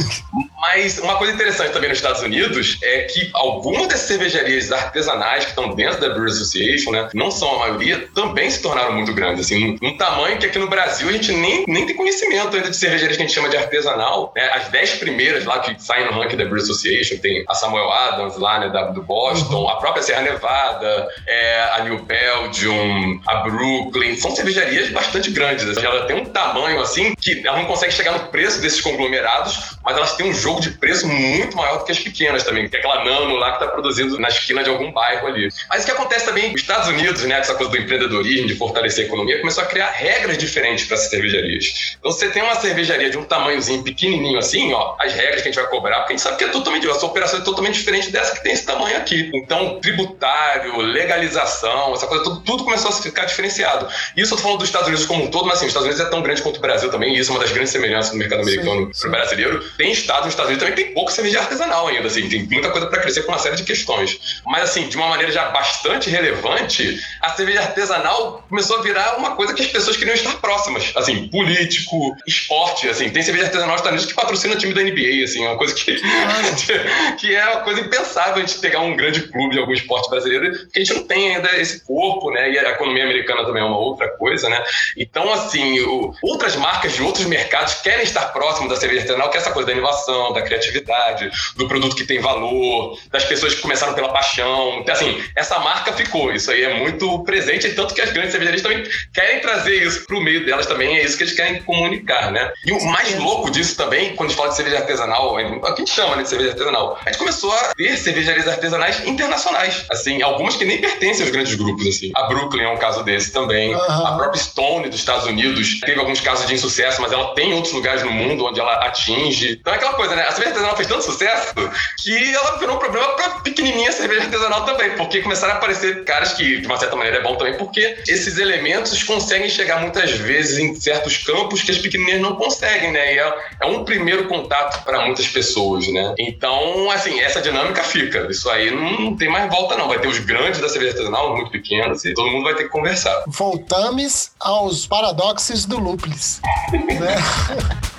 Mas uma coisa interessante também nos Estados Unidos é que algumas dessas cervejarias artesanais que estão dentro da Brew Association, né, não são a maioria, também se tornaram muito grandes, assim, num tamanho que aqui no Brasil a gente nem, nem tem conhecimento ainda de cervejarias que a gente chama de artesanal. Né? As dez primeiras lá que saem no ranking da Brew Association, tem a Samuel Adams lá, né, da, do Boston, uhum. a própria Serra Nevada, é, a New Belgium, a Brooklyn, são cervejarias bastante grandes. Assim, ela tem um tamanho assim que ela não consegue chegar no preço desses conglomerados, mas elas têm um jogo de preço muito maior do que as pequenas também, que é aquela nano lá que está produzindo na esquina de algum bairro ali. Mas o que acontece também, os Estados Unidos, né, essa coisa do empreendedorismo, de fortalecer a economia, começou a criar regras diferentes para essas cervejarias. Então, você tem uma cervejaria de um tamanhozinho pequenininho assim, ó, as regras que a gente vai cobrar, porque a gente sabe que é totalmente, a sua operação é totalmente diferente dessa que tem esse tamanho aqui. Então, tributário, legalização, essa coisa, tudo, tudo começou a ficar diferenciado. Isso eu tô falando dos Estados Unidos como um todo, mas assim, os Estados Unidos é tão grande quanto o Brasil também, e isso é uma das grandes semelhanças do mercado americano para o brasileiro. Tem estados Estados Unidos também tem pouco cerveja artesanal ainda, assim, tem muita coisa para crescer com uma série de questões. Mas, assim, de uma maneira já bastante relevante, a cerveja artesanal começou a virar uma coisa que as pessoas queriam estar próximas, assim, político, esporte, assim, tem cerveja artesanal nos Estados Unidos que patrocina o time da NBA, assim, uma coisa que, [laughs] que é uma coisa impensável a gente pegar um grande clube de algum esporte brasileiro, porque a gente não tem ainda esse corpo, né, e a economia americana também é uma outra coisa, né, então, assim, o, outras marcas de outros mercados querem estar próximos da cerveja artesanal, que é essa coisa da inovação, da criatividade, do produto que tem valor, das pessoas que começaram pela paixão. Então, assim, essa marca ficou. Isso aí é muito presente, e tanto que as grandes cervejarias também querem trazer isso para o meio delas também, é isso que eles querem comunicar, né? E o mais louco disso também, quando a gente fala de cerveja artesanal, é o que a gente chama né, de cerveja artesanal, a gente começou a ter cervejarias artesanais internacionais, assim, algumas que nem pertencem aos grandes grupos, assim. A Brooklyn é um caso desse também, uhum. a própria Stone dos Estados Unidos teve alguns casos de insucesso, mas ela tem outros lugares no mundo onde ela atinge. Então é aquela coisa, né? A cerveja artesanal fez tanto sucesso que ela virou um problema pra pequenininha cerveja artesanal também, porque começaram a aparecer caras que, de uma certa maneira, é bom também, porque esses elementos conseguem chegar muitas vezes em certos campos que as pequenininhas não conseguem, né? E é, é um primeiro contato para muitas pessoas, né? Então, assim, essa dinâmica fica. Isso aí não, não tem mais volta, não. Vai ter os grandes da cerveja artesanal, muito pequenos, todo mundo vai ter que conversar. Voltamos aos paradoxos do Luplis. né? [laughs]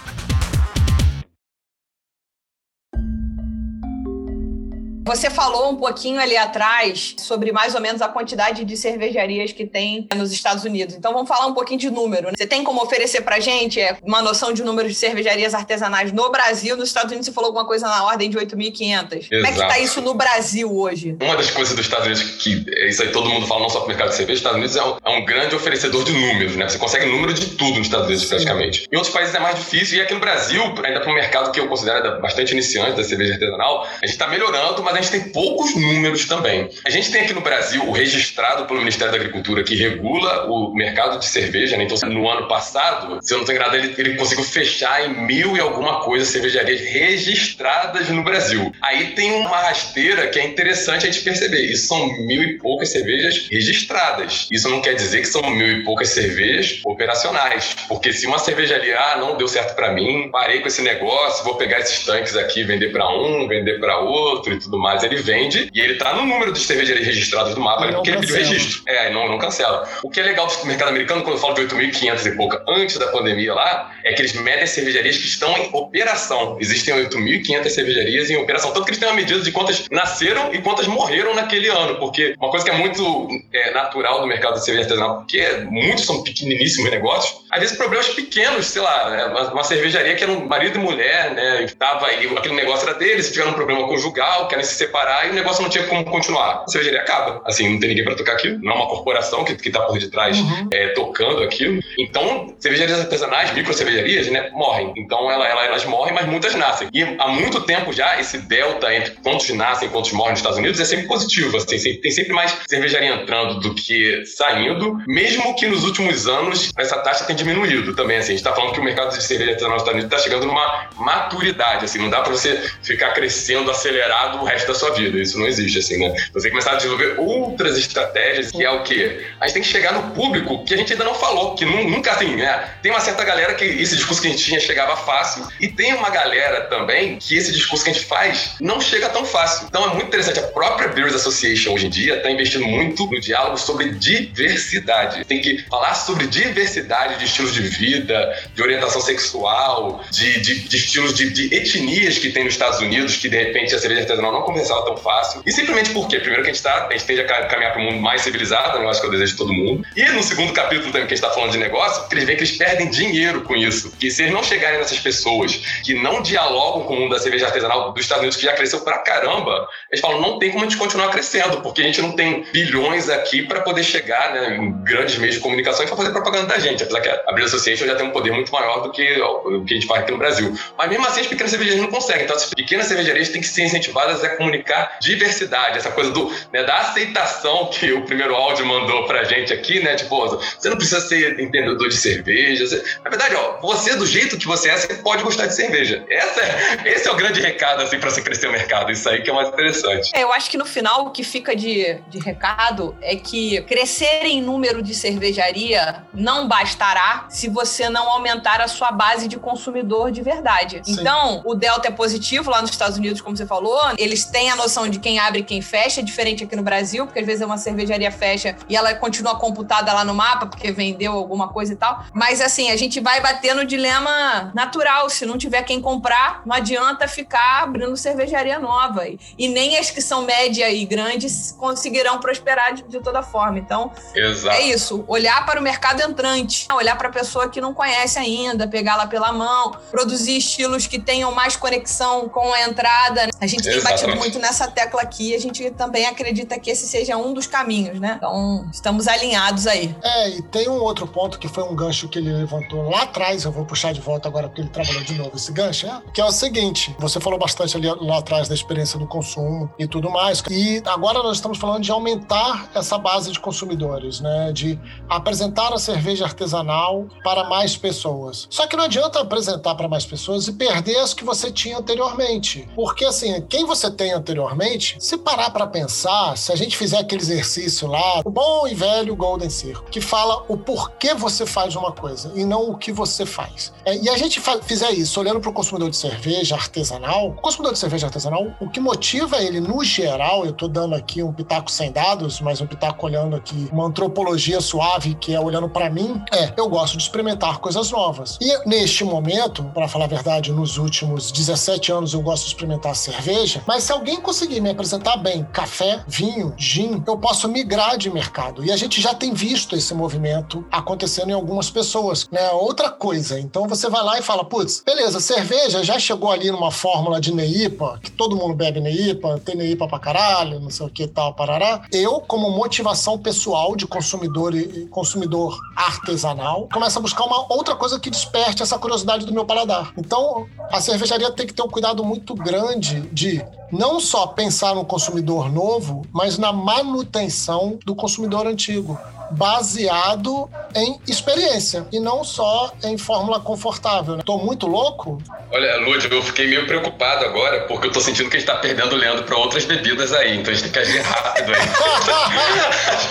Você falou um pouquinho ali atrás sobre mais ou menos a quantidade de cervejarias que tem nos Estados Unidos. Então vamos falar um pouquinho de número. Né? Você tem como oferecer pra gente é, uma noção de número de cervejarias artesanais no Brasil? Nos Estados Unidos você falou alguma coisa na ordem de 8.500. Como é que tá isso no Brasil hoje? Uma das coisas dos Estados Unidos que isso aí todo mundo fala, não só pro mercado de cerveja, os Estados Unidos é um, é um grande oferecedor de números, né? Você consegue número de tudo nos Estados Unidos praticamente. Em outros países é mais difícil e aqui no Brasil, ainda para um mercado que eu considero bastante iniciante da cerveja artesanal, a gente tá melhorando, mas a gente tem poucos números também. A gente tem aqui no Brasil o registrado pelo Ministério da Agricultura que regula o mercado de cerveja, né? Então, no ano passado, se eu não estou enganado, ele, ele conseguiu fechar em mil e alguma coisa cervejarias registradas no Brasil. Aí tem uma rasteira que é interessante a gente perceber. Isso são mil e poucas cervejas registradas. Isso não quer dizer que são mil e poucas cervejas operacionais. Porque se uma cervejaria, ah, não deu certo para mim, parei com esse negócio, vou pegar esses tanques aqui, vender para um, vender para outro e tudo mais, ele vende e ele tá no número de cervejarias registradas do mapa, porque ele pediu registro. É, não, não cancela. O que é legal do mercado americano, quando eu falo de 8.500 e pouca, antes da pandemia lá, é que eles medem cervejarias que estão em operação. Existem 8.500 cervejarias em operação. Tanto que eles têm uma medida de quantas nasceram e quantas morreram naquele ano. Porque uma coisa que é muito é, natural no mercado de cerveja artesanal, porque muitos são pequeniníssimos negócios, às vezes problemas pequenos, sei lá, é, uma, cervejaria que era um marido e mulher, né, e tava aí, aquele negócio era deles, tiveram um problema conjugal, querem se separar e o negócio não tinha como continuar. A cervejaria acaba. Assim, não tem ninguém para tocar aquilo, não é uma corporação que, que tá por detrás uhum. é, tocando aquilo. Então, cervejarias artesanais, micro cervejarias, né, morrem. Então, ela, ela, elas morrem, mas muitas nascem. E há muito tempo já, esse delta entre quantos nascem e quantos morrem nos Estados Unidos é sempre positivo. Assim, tem sempre mais cervejaria entrando do que saindo, mesmo que nos últimos anos essa taxa tenha diminuído também. Assim, a gente está falando que o mercado de cerveja artesanal nos Estados Unidos está chegando numa maturidade. Assim, não dá para você ficar crescendo acelerado o resto da sua vida. Isso não existe, assim, né? Você começar a desenvolver outras estratégias, que é o quê? A gente tem que chegar no público que a gente ainda não falou, que nunca, assim, né? Tem uma certa galera que esse discurso que a gente tinha chegava fácil, e tem uma galera também que esse discurso que a gente faz não chega tão fácil. Então é muito interessante. A própria Beers Association hoje em dia está investindo muito no diálogo sobre diversidade. Tem que falar sobre diversidade de estilos de vida, de orientação sexual, de, de, de estilos de, de, etnias que tem nos Estados Unidos, que de repente a cerveja artesanal não conversava tão fácil. E simplesmente por quê? Primeiro que a gente, tá, a gente tende a caminhar para um mundo mais civilizado, né? eu acho que é o desejo de todo mundo. E no segundo capítulo também que a gente está falando de negócio, eles veem que eles perdem dinheiro com isso. Que se eles não chegarem nessas pessoas que não dialogam com o mundo da cerveja artesanal dos Estados Unidos, que já cresceu pra caramba, eles falam, não tem como a gente continuar crescendo, porque a gente não tem bilhões aqui para poder chegar né, em grandes meios de comunicação e fazer propaganda da gente. Apesar que a Brew Association já tem um poder muito maior do que o que a gente faz aqui no Brasil. Mas mesmo assim, as pequenas cervejarias não conseguem. Então, as pequenas cervejarias têm que ser incentivadas a comunicar diversidade, essa coisa do, né, da aceitação que o primeiro áudio mandou pra gente aqui, né? Tipo, você não precisa ser entendedor de cerveja. Você... Na verdade, ó, você, do jeito que você é, você pode gostar de cerveja. Essa é, esse é o grande recado, assim, pra você crescer o mercado. Isso aí que é mais interessante. É, eu acho que no final o que fica de, de recado é que crescer em número de cervejaria não bastará se você não aumentar a sua base de consumidor de verdade. Sim. Então, o delta é positivo lá nos Estados Unidos, como você falou. Eles têm a noção de quem abre e quem fecha, é diferente aqui no Brasil, porque às vezes é uma cervejaria fecha e ela continua computada lá no mapa porque vendeu alguma coisa e tal. Mas assim, a gente vai bater no dilema natural. Se não tiver quem comprar, não adianta ficar abrindo cervejaria nova. E nem as que são média e grandes conseguirão prosperar de, de toda forma. Então, Exato. é isso. Olhar para o mercado entrante, olhar para a pessoa que não conhece ainda, pegá-la pela mão, produzir estilos que tenham mais conexão com a entrada. A gente tem Exatamente. Muito nessa tecla aqui. A gente também acredita que esse seja um dos caminhos, né? Então, estamos alinhados aí. É, e tem um outro ponto que foi um gancho que ele levantou lá atrás. Eu vou puxar de volta agora porque ele trabalhou de novo esse gancho, é, que é o seguinte: você falou bastante ali lá atrás da experiência do consumo e tudo mais. E agora nós estamos falando de aumentar essa base de consumidores, né? De apresentar a cerveja artesanal para mais pessoas. Só que não adianta apresentar para mais pessoas e perder as que você tinha anteriormente. Porque, assim, quem você tem anteriormente, se parar para pensar, se a gente fizer aquele exercício lá, o bom e velho Golden Circle, que fala o porquê você faz uma coisa e não o que você faz. É, e a gente fizer isso olhando para o consumidor de cerveja artesanal, o consumidor de cerveja artesanal, o que motiva ele no geral, eu estou dando aqui um pitaco sem dados, mas um pitaco olhando aqui uma antropologia suave, que é olhando para mim, é eu gosto de experimentar coisas novas. E neste momento, para falar a verdade, nos últimos 17 anos eu gosto de experimentar cerveja, mas se alguém conseguir me apresentar bem café, vinho, gin, eu posso migrar de mercado. E a gente já tem visto esse movimento acontecendo em algumas pessoas, né? Outra coisa, então você vai lá e fala, putz, beleza, cerveja já chegou ali numa fórmula de Neipa, que todo mundo bebe Neipa, tem Neipa pra caralho, não sei o que tal, parará. Eu, como motivação pessoal de consumidor e consumidor artesanal, começo a buscar uma outra coisa que desperte essa curiosidade do meu paladar. Então, a cervejaria tem que ter um cuidado muito grande de não só pensar no consumidor novo, mas na manutenção do consumidor antigo baseado em experiência e não só em fórmula confortável. Né? Tô muito louco? Olha, Lúcio, eu fiquei meio preocupado agora porque eu tô sentindo que a gente tá perdendo o Leandro para outras bebidas aí, então a gente tem que agir rápido aí.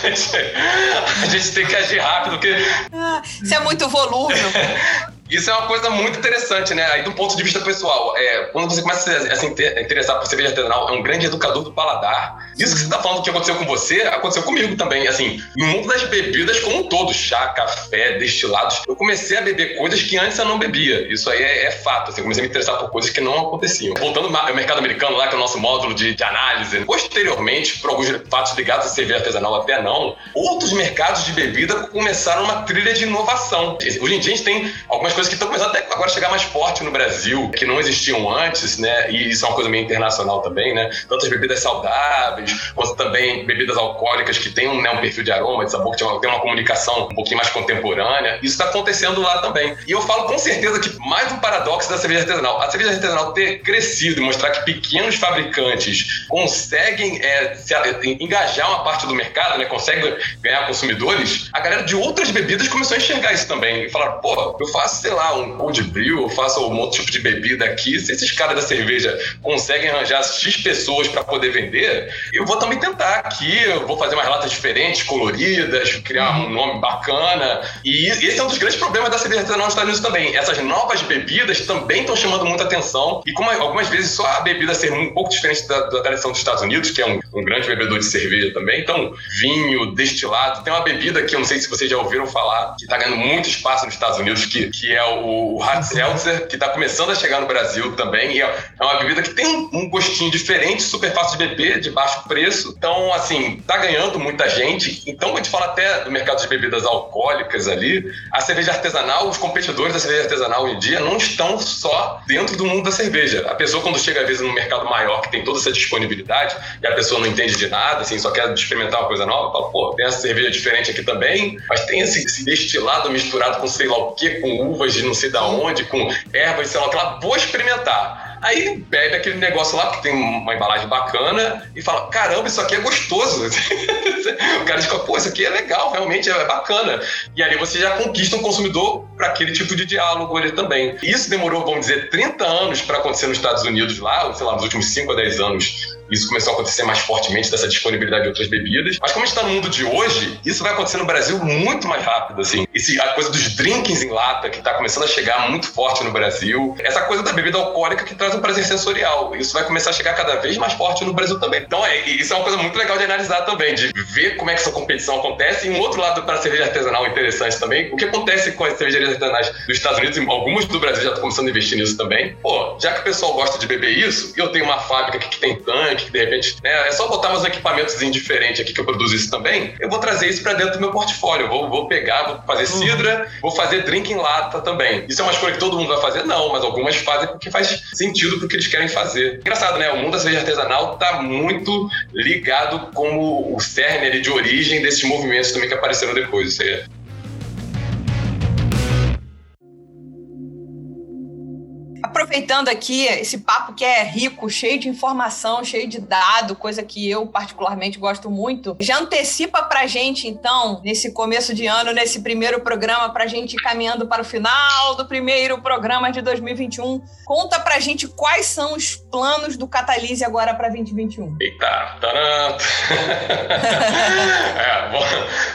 a, [laughs] gente, a gente tem que agir rápido, porque. Ah, isso é muito volúvel. [laughs] Isso é uma coisa muito interessante, né? Aí, do ponto de vista pessoal, é, quando você começa a se interessar por cerveja artesanal, é um grande educador do paladar. Isso que você está falando que aconteceu com você, aconteceu comigo também. Assim, no mundo das bebidas como um todo, chá, café, destilados, eu comecei a beber coisas que antes eu não bebia. Isso aí é, é fato. Assim, eu comecei a me interessar por coisas que não aconteciam. Voltando ao mercado americano, lá que é o nosso módulo de, de análise, posteriormente, por alguns fatos ligados à cerveja artesanal até não, outros mercados de bebida começaram uma trilha de inovação. Hoje em dia a gente tem algumas coisas coisas que estão começando até agora a chegar mais forte no Brasil, que não existiam antes, né? E isso é uma coisa meio internacional também, né? Tantas bebidas saudáveis, quanto também bebidas alcoólicas que têm um, né, um perfil de aroma, de sabor, que tem uma comunicação um pouquinho mais contemporânea. Isso está acontecendo lá também. E eu falo com certeza que mais um paradoxo da cerveja artesanal. A cerveja artesanal ter crescido e mostrar que pequenos fabricantes conseguem é, se, engajar uma parte do mercado, né? Conseguem ganhar consumidores, a galera de outras bebidas começou a enxergar isso também. E falaram, pô, eu faço, sei lá, um cold brew, eu faço um outro tipo de bebida aqui, se esses caras da cerveja conseguem arranjar X pessoas para poder vender, eu vou também tentar aqui, eu vou fazer umas latas diferentes, coloridas, criar um nome bacana. E esse é um dos grandes problemas da cerveja artesanal nos Estados Unidos também. Essas novas bebidas também estão chamando muita atenção. E como algumas vezes só a bebida ser um pouco diferente da, da tradição dos Estados Unidos, que é um, um grande bebedor de cerveja também, então vinho, destilado. Tem uma bebida que eu não sei se vocês já ouviram falar, que está ganhando muito espaço nos Estados Unidos, que, que é o Hard Seltzer, que está começando a chegar no Brasil também. É, é uma bebida que tem um gostinho diferente, super fácil de beber, de baixo preço. Então, assim, tá ganhando muita gente. Então, a gente fala até do mercado de bebidas alcoólicas ali. A cerveja artesanal, os competidores da cerveja artesanal hoje em dia não estão só dentro do mundo da cerveja. A pessoa, quando chega às vezes num mercado maior que tem toda essa disponibilidade e a pessoa não entende de nada, assim, só quer experimentar uma coisa nova, fala, pô, tem essa cerveja diferente aqui também, mas tem esse, esse destilado misturado com sei lá o que, com uvas de não sei da onde, com ervas, sei lá, que ela vou experimentar. Aí bebe aquele negócio lá, porque tem uma embalagem bacana, e fala: caramba, isso aqui é gostoso. [laughs] o cara diz: pô, isso aqui é legal, realmente é bacana. E ali você já conquista um consumidor para aquele tipo de diálogo ali também. E isso demorou, vamos dizer, 30 anos para acontecer nos Estados Unidos lá, sei lá, nos últimos 5 a 10 anos isso começou a acontecer mais fortemente dessa disponibilidade de outras bebidas. Mas como a gente está no mundo de hoje, isso vai acontecer no Brasil muito mais rápido, assim. Esse, a coisa dos drinkings em lata, que está começando a chegar muito forte no Brasil. Essa coisa da bebida alcoólica que traz um prazer sensorial. Isso vai começar a chegar cada vez mais forte no Brasil também. Então, é, isso é uma coisa muito legal de analisar também, de ver como é que essa competição acontece. E um outro lado para a cerveja artesanal interessante também, o que acontece com as cervejarias artesanais dos Estados Unidos, e algumas do Brasil já estão começando a investir nisso também. Pô, já que o pessoal gosta de beber isso, eu tenho uma fábrica aqui que tem tanque, que de repente né, é só botar meus equipamentos diferentes aqui que eu produzo isso também, eu vou trazer isso para dentro do meu portfólio. Vou, vou pegar, vou fazer uhum. cidra, vou fazer drink em lata também. Isso é uma escolha que todo mundo vai fazer? Não, mas algumas fazem porque faz sentido pro que eles querem fazer. Engraçado, né? O mundo da cerveja artesanal tá muito ligado como o cerne de origem desses movimentos também que apareceram depois. Isso aí. Aproveitando aqui esse papo que é rico, cheio de informação, cheio de dado, coisa que eu particularmente gosto muito, já antecipa pra gente, então, nesse começo de ano, nesse primeiro programa, pra gente ir caminhando para o final do primeiro programa de 2021. Conta pra gente quais são os planos do Catalise agora para 2021. Eita, taran! [laughs] [laughs] é, bom,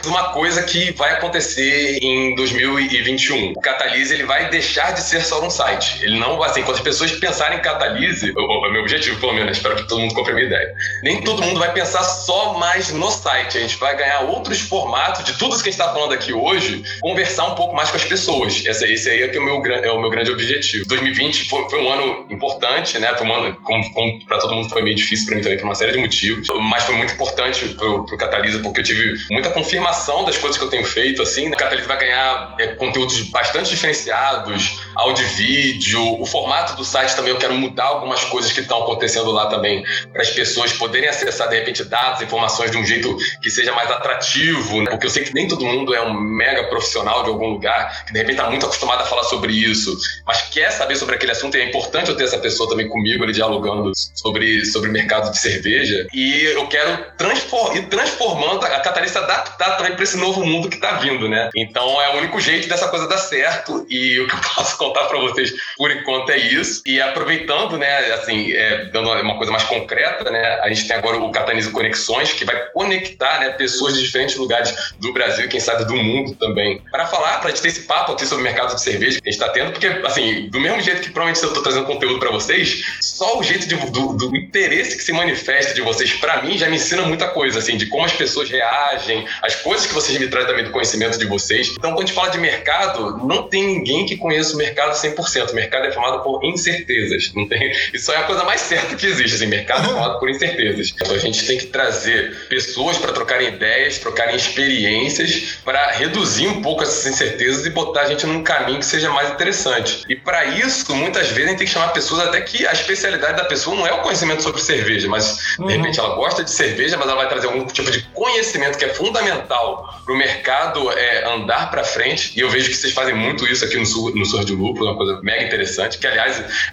uma coisa que vai acontecer em 2021. O Catalise ele vai deixar de ser só um site. Ele não vai assim, quando as pessoas pensarem em catalise, o, o meu objetivo, pelo menos, espero que todo mundo compre a minha ideia. Nem todo mundo vai pensar só mais no site. A gente vai ganhar outros formatos de tudo isso que a gente está falando aqui hoje, conversar um pouco mais com as pessoas. Esse, esse aí é, que é, o meu, é o meu grande objetivo. 2020 foi, foi um ano importante, né? Foi um ano, como, como para todo mundo foi meio difícil para mim também, por uma série de motivos. Mas foi muito importante pro, pro Catalisa, porque eu tive muita confirmação das coisas que eu tenho feito, assim. O Catalisa vai ganhar é, conteúdos bastante diferenciados, áudio vídeo, o formato formato do site também eu quero mudar algumas coisas que estão acontecendo lá também, para as pessoas poderem acessar, de repente, dados, informações de um jeito que seja mais atrativo, né? Porque eu sei que nem todo mundo é um mega profissional de algum lugar, que de repente está muito acostumado a falar sobre isso, mas quer saber sobre aquele assunto, e é importante eu ter essa pessoa também comigo, ali dialogando sobre, sobre mercado de cerveja. E eu quero transform, ir transformando a Catalista adaptar também para esse novo mundo que está vindo, né? Então é o único jeito dessa coisa dar certo. E o que eu posso contar para vocês por enquanto é isso. E aproveitando, né, assim, é, dando uma coisa mais concreta, né? A gente tem agora o Catanizo Conexões, que vai conectar né, pessoas de diferentes lugares do Brasil e quem sabe do mundo também. Para falar, para gente ter esse papo aqui sobre o mercado de cerveja que a gente está tendo, porque, assim, do mesmo jeito que provavelmente eu estou trazendo conteúdo para vocês, só o jeito de, do, do, interesse que se manifesta de vocês, para mim, já me ensina muita coisa, assim, de como as pessoas reagem, as coisas que vocês me trazem também do conhecimento de vocês. Então, quando a gente fala de mercado, não tem ninguém que conheça o mercado 100%. O mercado é formado por incertezas. Não tem, isso é a coisa mais certa que existe, assim, mercado formado por incertezas. Então, a gente tem que trazer pessoas para trocarem ideias, trocarem experiências, para reduzir um pouco essas incertezas e botar a gente num caminho que seja mais interessante. E para isso, muitas vezes, a gente tem que chamar pessoas até que a especialidade da pessoa não é o conhecimento sobre cerveja, mas de uhum. repente ela gosta de cerveja, mas ela vai trazer algum tipo de conhecimento que é fundamental para o mercado é, andar para frente. E eu vejo que vocês fazem muito isso aqui no Sur, no Sur de Lúpulo, uma coisa mega interessante. Que, aliás,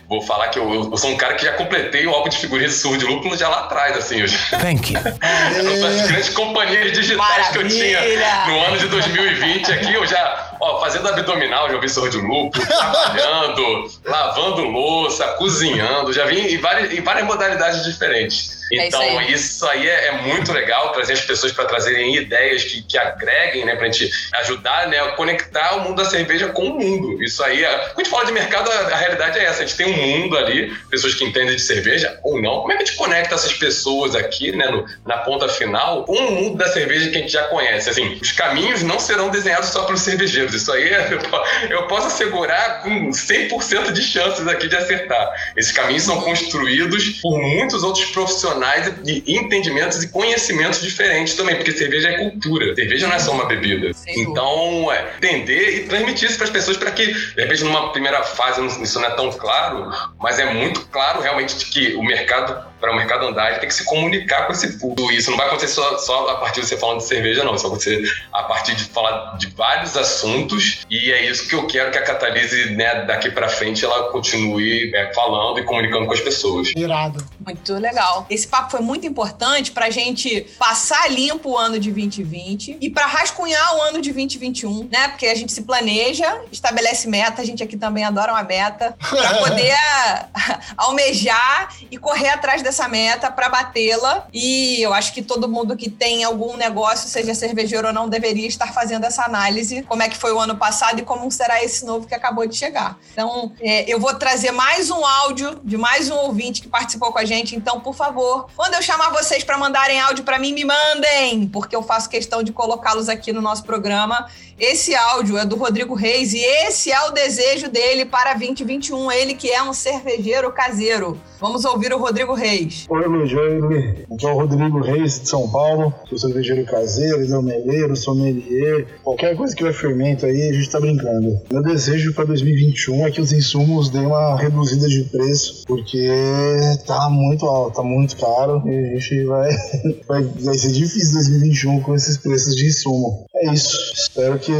vou falar que eu, eu sou um cara que já completei o álbum de figurinhas de Sur de Lúpulo já lá atrás, assim. Eu já... [laughs] Thank you. [laughs] As grandes companhias digitais Maravilha. que eu tinha no ano de 2020 aqui, eu já Ó, fazendo abdominal, já vi sorro de lucro, trabalhando, [laughs] lavando louça, cozinhando, já vi em várias, em várias modalidades diferentes. É então, isso aí, isso aí é, é, muito legal, trazer as pessoas para trazerem ideias que, que agreguem, né, para a gente ajudar né, a conectar o mundo da cerveja com o mundo. Isso aí, é, quando a gente fala de mercado, a, a, realidade é essa: a gente tem um mundo ali, pessoas que entendem de cerveja ou não. Como é que a gente conecta essas pessoas aqui, né, no, na ponta final, com o mundo da cerveja que a gente já conhece? Assim, os caminhos não serão desenhados só pelos cervejeiros. Isso aí é, eu, eu posso assegurar com 100% de chances aqui de acertar. Esses caminhos são construídos por muitos outros profissionais profissionais de entendimentos e conhecimentos diferentes também, porque cerveja é cultura. Cerveja não é só uma bebida. Sim. Então, é, entender e transmitir isso para as pessoas para que, de repente, numa primeira fase isso não é tão claro, mas é muito claro realmente de que o mercado para o mercado andar, ele tem que se comunicar com esse público. Isso não vai acontecer só, só a partir de você falando de cerveja, não. Isso vai acontecer a partir de falar de vários assuntos. E é isso que eu quero que a Catalise, né, daqui para frente, ela continue né, falando e comunicando com as pessoas. Irado. Muito legal. Esse papo foi muito importante para a gente passar limpo o ano de 2020 e para rascunhar o ano de 2021, né? Porque a gente se planeja, estabelece meta, a gente aqui também adora uma meta, para [laughs] poder almejar e correr atrás dessa meta para batê-la. E eu acho que todo mundo que tem algum negócio, seja cervejeiro ou não, deveria estar fazendo essa análise. Como é que foi o ano passado e como será esse novo que acabou de chegar. Então, é, eu vou trazer mais um áudio de mais um ouvinte que participou com a gente. Então, por favor, quando eu chamar vocês para mandarem áudio para mim, me mandem, porque eu faço questão de colocá-los aqui no nosso programa. Esse áudio é do Rodrigo Reis e esse é o desejo dele para 2021. Ele que é um cervejeiro caseiro. Vamos ouvir o Rodrigo Reis. Oi, Lujoile. Aqui é o Rodrigo Reis de São Paulo. Sou cervejeiro caseiro, delmeleiro, sommelier. Qualquer coisa que vai fermento aí, a gente tá brincando. Meu desejo para 2021 é que os insumos deem uma reduzida de preço, porque tá muito alto, tá muito caro e a gente vai, [laughs] vai ser difícil 2021 com esses preços de insumo. É isso. Espero que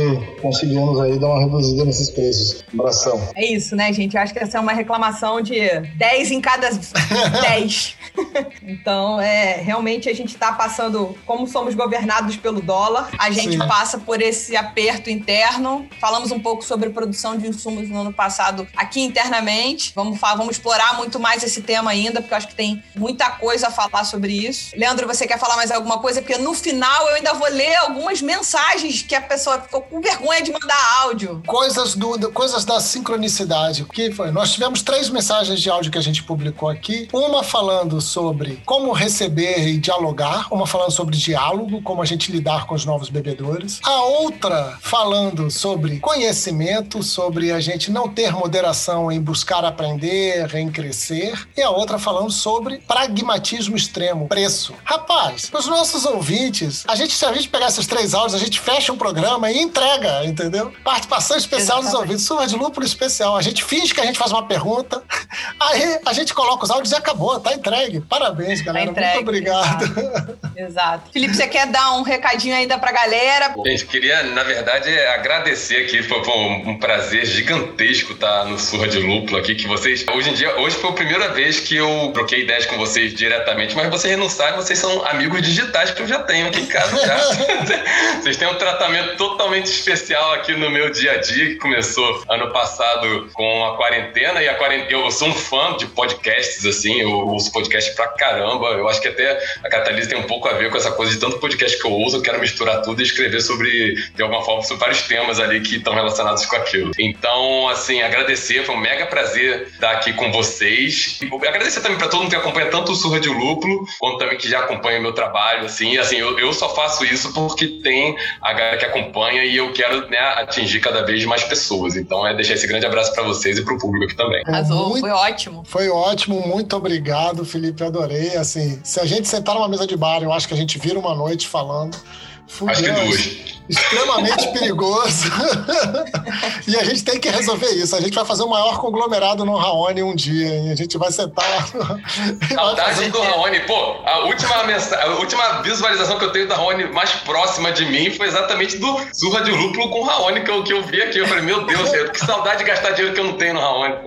consigamos aí dar uma reduzida nesses preços. Abração. É isso, né, gente? Eu acho que essa é uma reclamação de 10 em cada [laughs] 10. [laughs] então, é, realmente a gente está passando, como somos governados pelo dólar, a gente Sim. passa por esse aperto interno. Falamos um pouco sobre produção de insumos no ano passado aqui internamente. Vamos, vamos explorar muito mais esse tema ainda, porque eu acho que tem muita coisa a falar sobre isso. Leandro, você quer falar mais alguma coisa? Porque no final eu ainda vou ler algumas mensagens que a pessoa ficou com vergonha de mandar áudio. Coisas, do, coisas da sincronicidade. O que foi? Nós tivemos três mensagens de áudio que a gente publicou aqui. Uma falando sobre como receber e dialogar, uma falando sobre diálogo, como a gente lidar com os novos bebedores. A outra falando sobre conhecimento, sobre a gente não ter moderação em buscar aprender, em crescer. E a outra falando sobre pragmatismo extremo, preço. Rapaz, os nossos ouvintes, a gente, se a gente pegar esses três áudios, a gente gente fecha um programa e entrega, entendeu? Participação especial dos ouvintes, surra de lúpulo especial. A gente finge que a gente faz uma pergunta, [laughs] aí a gente coloca os áudios e acabou, tá entregue. Parabéns, Tá galera. entregue, Muito obrigado. [laughs] Exato. Felipe, você quer dar um recadinho ainda pra galera? Gente, queria, na verdade, agradecer aqui. Foi, foi um prazer gigantesco estar no Surra de Lúpulo aqui, que vocês. Hoje em dia, hoje foi a primeira vez que eu troquei ideias com vocês diretamente, mas vocês não sabem, vocês são amigos digitais que eu já tenho aqui em casa já. [laughs] vocês têm um tratamento totalmente especial aqui no meu dia a dia, que começou ano passado com a quarentena, e a quarentena. Eu sou um fã de podcasts, assim, eu ouço podcast pra caramba. Eu acho que até a Catalisa tem um pouco a ver com essa coisa de tanto podcast que eu ouço, eu quero misturar tudo e escrever sobre, de alguma forma, sobre vários temas ali que estão relacionados com aquilo. Então, assim, agradecer, foi um mega prazer estar aqui com vocês. E agradecer também para todo mundo que acompanha tanto o Surra de Lúpulo, quanto também que já acompanha o meu trabalho, assim. Assim, eu, eu só faço isso porque tem a galera que acompanha e eu quero né, atingir cada vez mais pessoas. Então, é deixar esse grande abraço para vocês e para o público aqui também. Arrasou, Muito- foi ótimo. Foi ótimo, muito obrigado, Felipe. Adorei. Assim, se a gente sentar numa mesa de bar, eu acho que a gente vira uma noite falando. Acho que Fudeu, duas. extremamente perigoso. [laughs] e a gente tem que resolver isso. A gente vai fazer o maior conglomerado no Raoni um dia. E a gente vai sentar lá. Saudade fazer- do Raoni. Pô, a última, a última visualização que eu tenho da Raoni mais próxima de mim foi exatamente do Surra de Lúpulo com o Raoni que eu, que eu vi aqui. Eu falei, meu Deus, que saudade de gastar dinheiro que eu não tenho no Raoni. [laughs]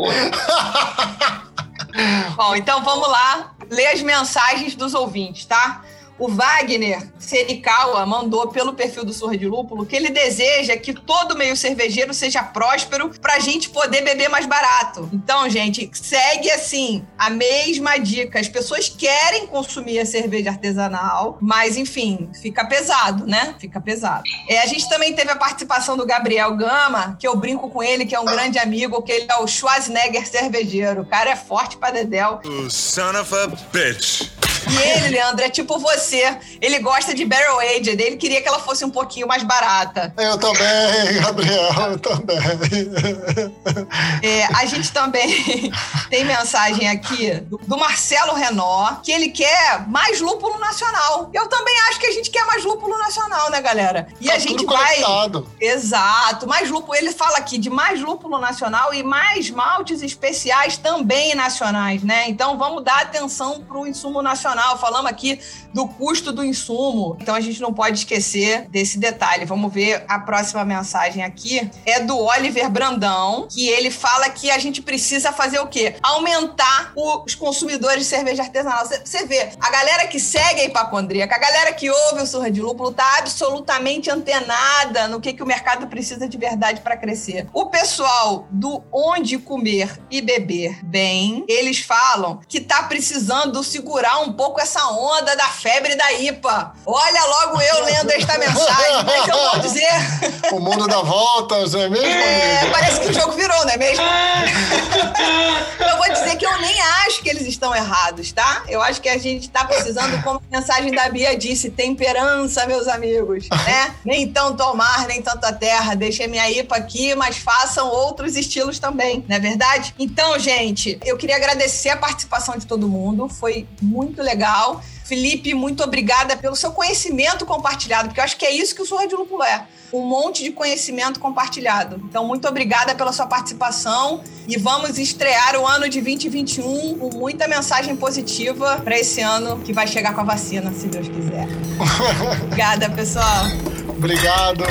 Bom, então vamos lá ler as mensagens dos ouvintes, tá? O Wagner Serikawa mandou pelo perfil do Surra de Lúpulo que ele deseja que todo meio cervejeiro seja próspero pra gente poder beber mais barato. Então, gente, segue assim a mesma dica. As pessoas querem consumir a cerveja artesanal, mas enfim, fica pesado, né? Fica pesado. É, a gente também teve a participação do Gabriel Gama, que eu brinco com ele, que é um grande amigo, que ele é o Schwarzenegger cervejeiro. O cara é forte pra dedéu. You son of a bitch. E ele, Leandro, é tipo você. Ele gosta de Barrel Aged. Ele queria que ela fosse um pouquinho mais barata. Eu também, Gabriel, eu também. É, a gente também [laughs] tem mensagem aqui do, Marcelo Renó, que ele quer mais lúpulo nacional. Eu também acho que a gente quer mais lúpulo nacional, né, galera? E Tá a gente vai. conectado. Exato, mais lúpulo. Ele fala aqui de mais lúpulo nacional e mais maltes especiais também nacionais, né? Então vamos dar atenção para o insumo nacional. Falamos aqui do custo do insumo. Então a gente não pode esquecer desse detalhe. Vamos ver a próxima mensagem aqui. É do Oliver Brandão, que ele fala que a gente precisa fazer o quê? Aumentar os consumidores de cerveja artesanal. Você vê, a galera que segue a hipacondríaca, a galera que ouve o Surra de Lúpulo, tá absolutamente antenada no que, que o mercado precisa de verdade para crescer. O pessoal do Onde Comer e Beber Bem, eles falam que tá precisando segurar um pouco essa onda da febre da IPA. Olha logo eu lendo esta mensagem, mas eu vou [laughs] dizer... O mundo dá voltas, não é mesmo? É, parece que o jogo virou, não é mesmo? [laughs] eu vou dizer que eu nem acho que eles estão errados, tá? Eu acho que a gente tá precisando, como a mensagem da Bia disse, temperança, meus amigos, né? Nem tanto ao mar, nem tanto à terra. Deixei minha IPA aqui, mas façam outros estilos também, não é verdade? Então, gente, eu queria agradecer a participação de todo mundo. Foi muito legal. Felipe, muito obrigada pelo seu conhecimento compartilhado, porque eu acho que é isso que o Surra de Lúpulo é. Um monte de conhecimento compartilhado. Então, muito obrigada pela sua participação e vamos estrear o ano de 2021 com muita mensagem positiva para esse ano que vai chegar com a vacina, se Deus quiser. [laughs] obrigada, pessoal. Obrigado.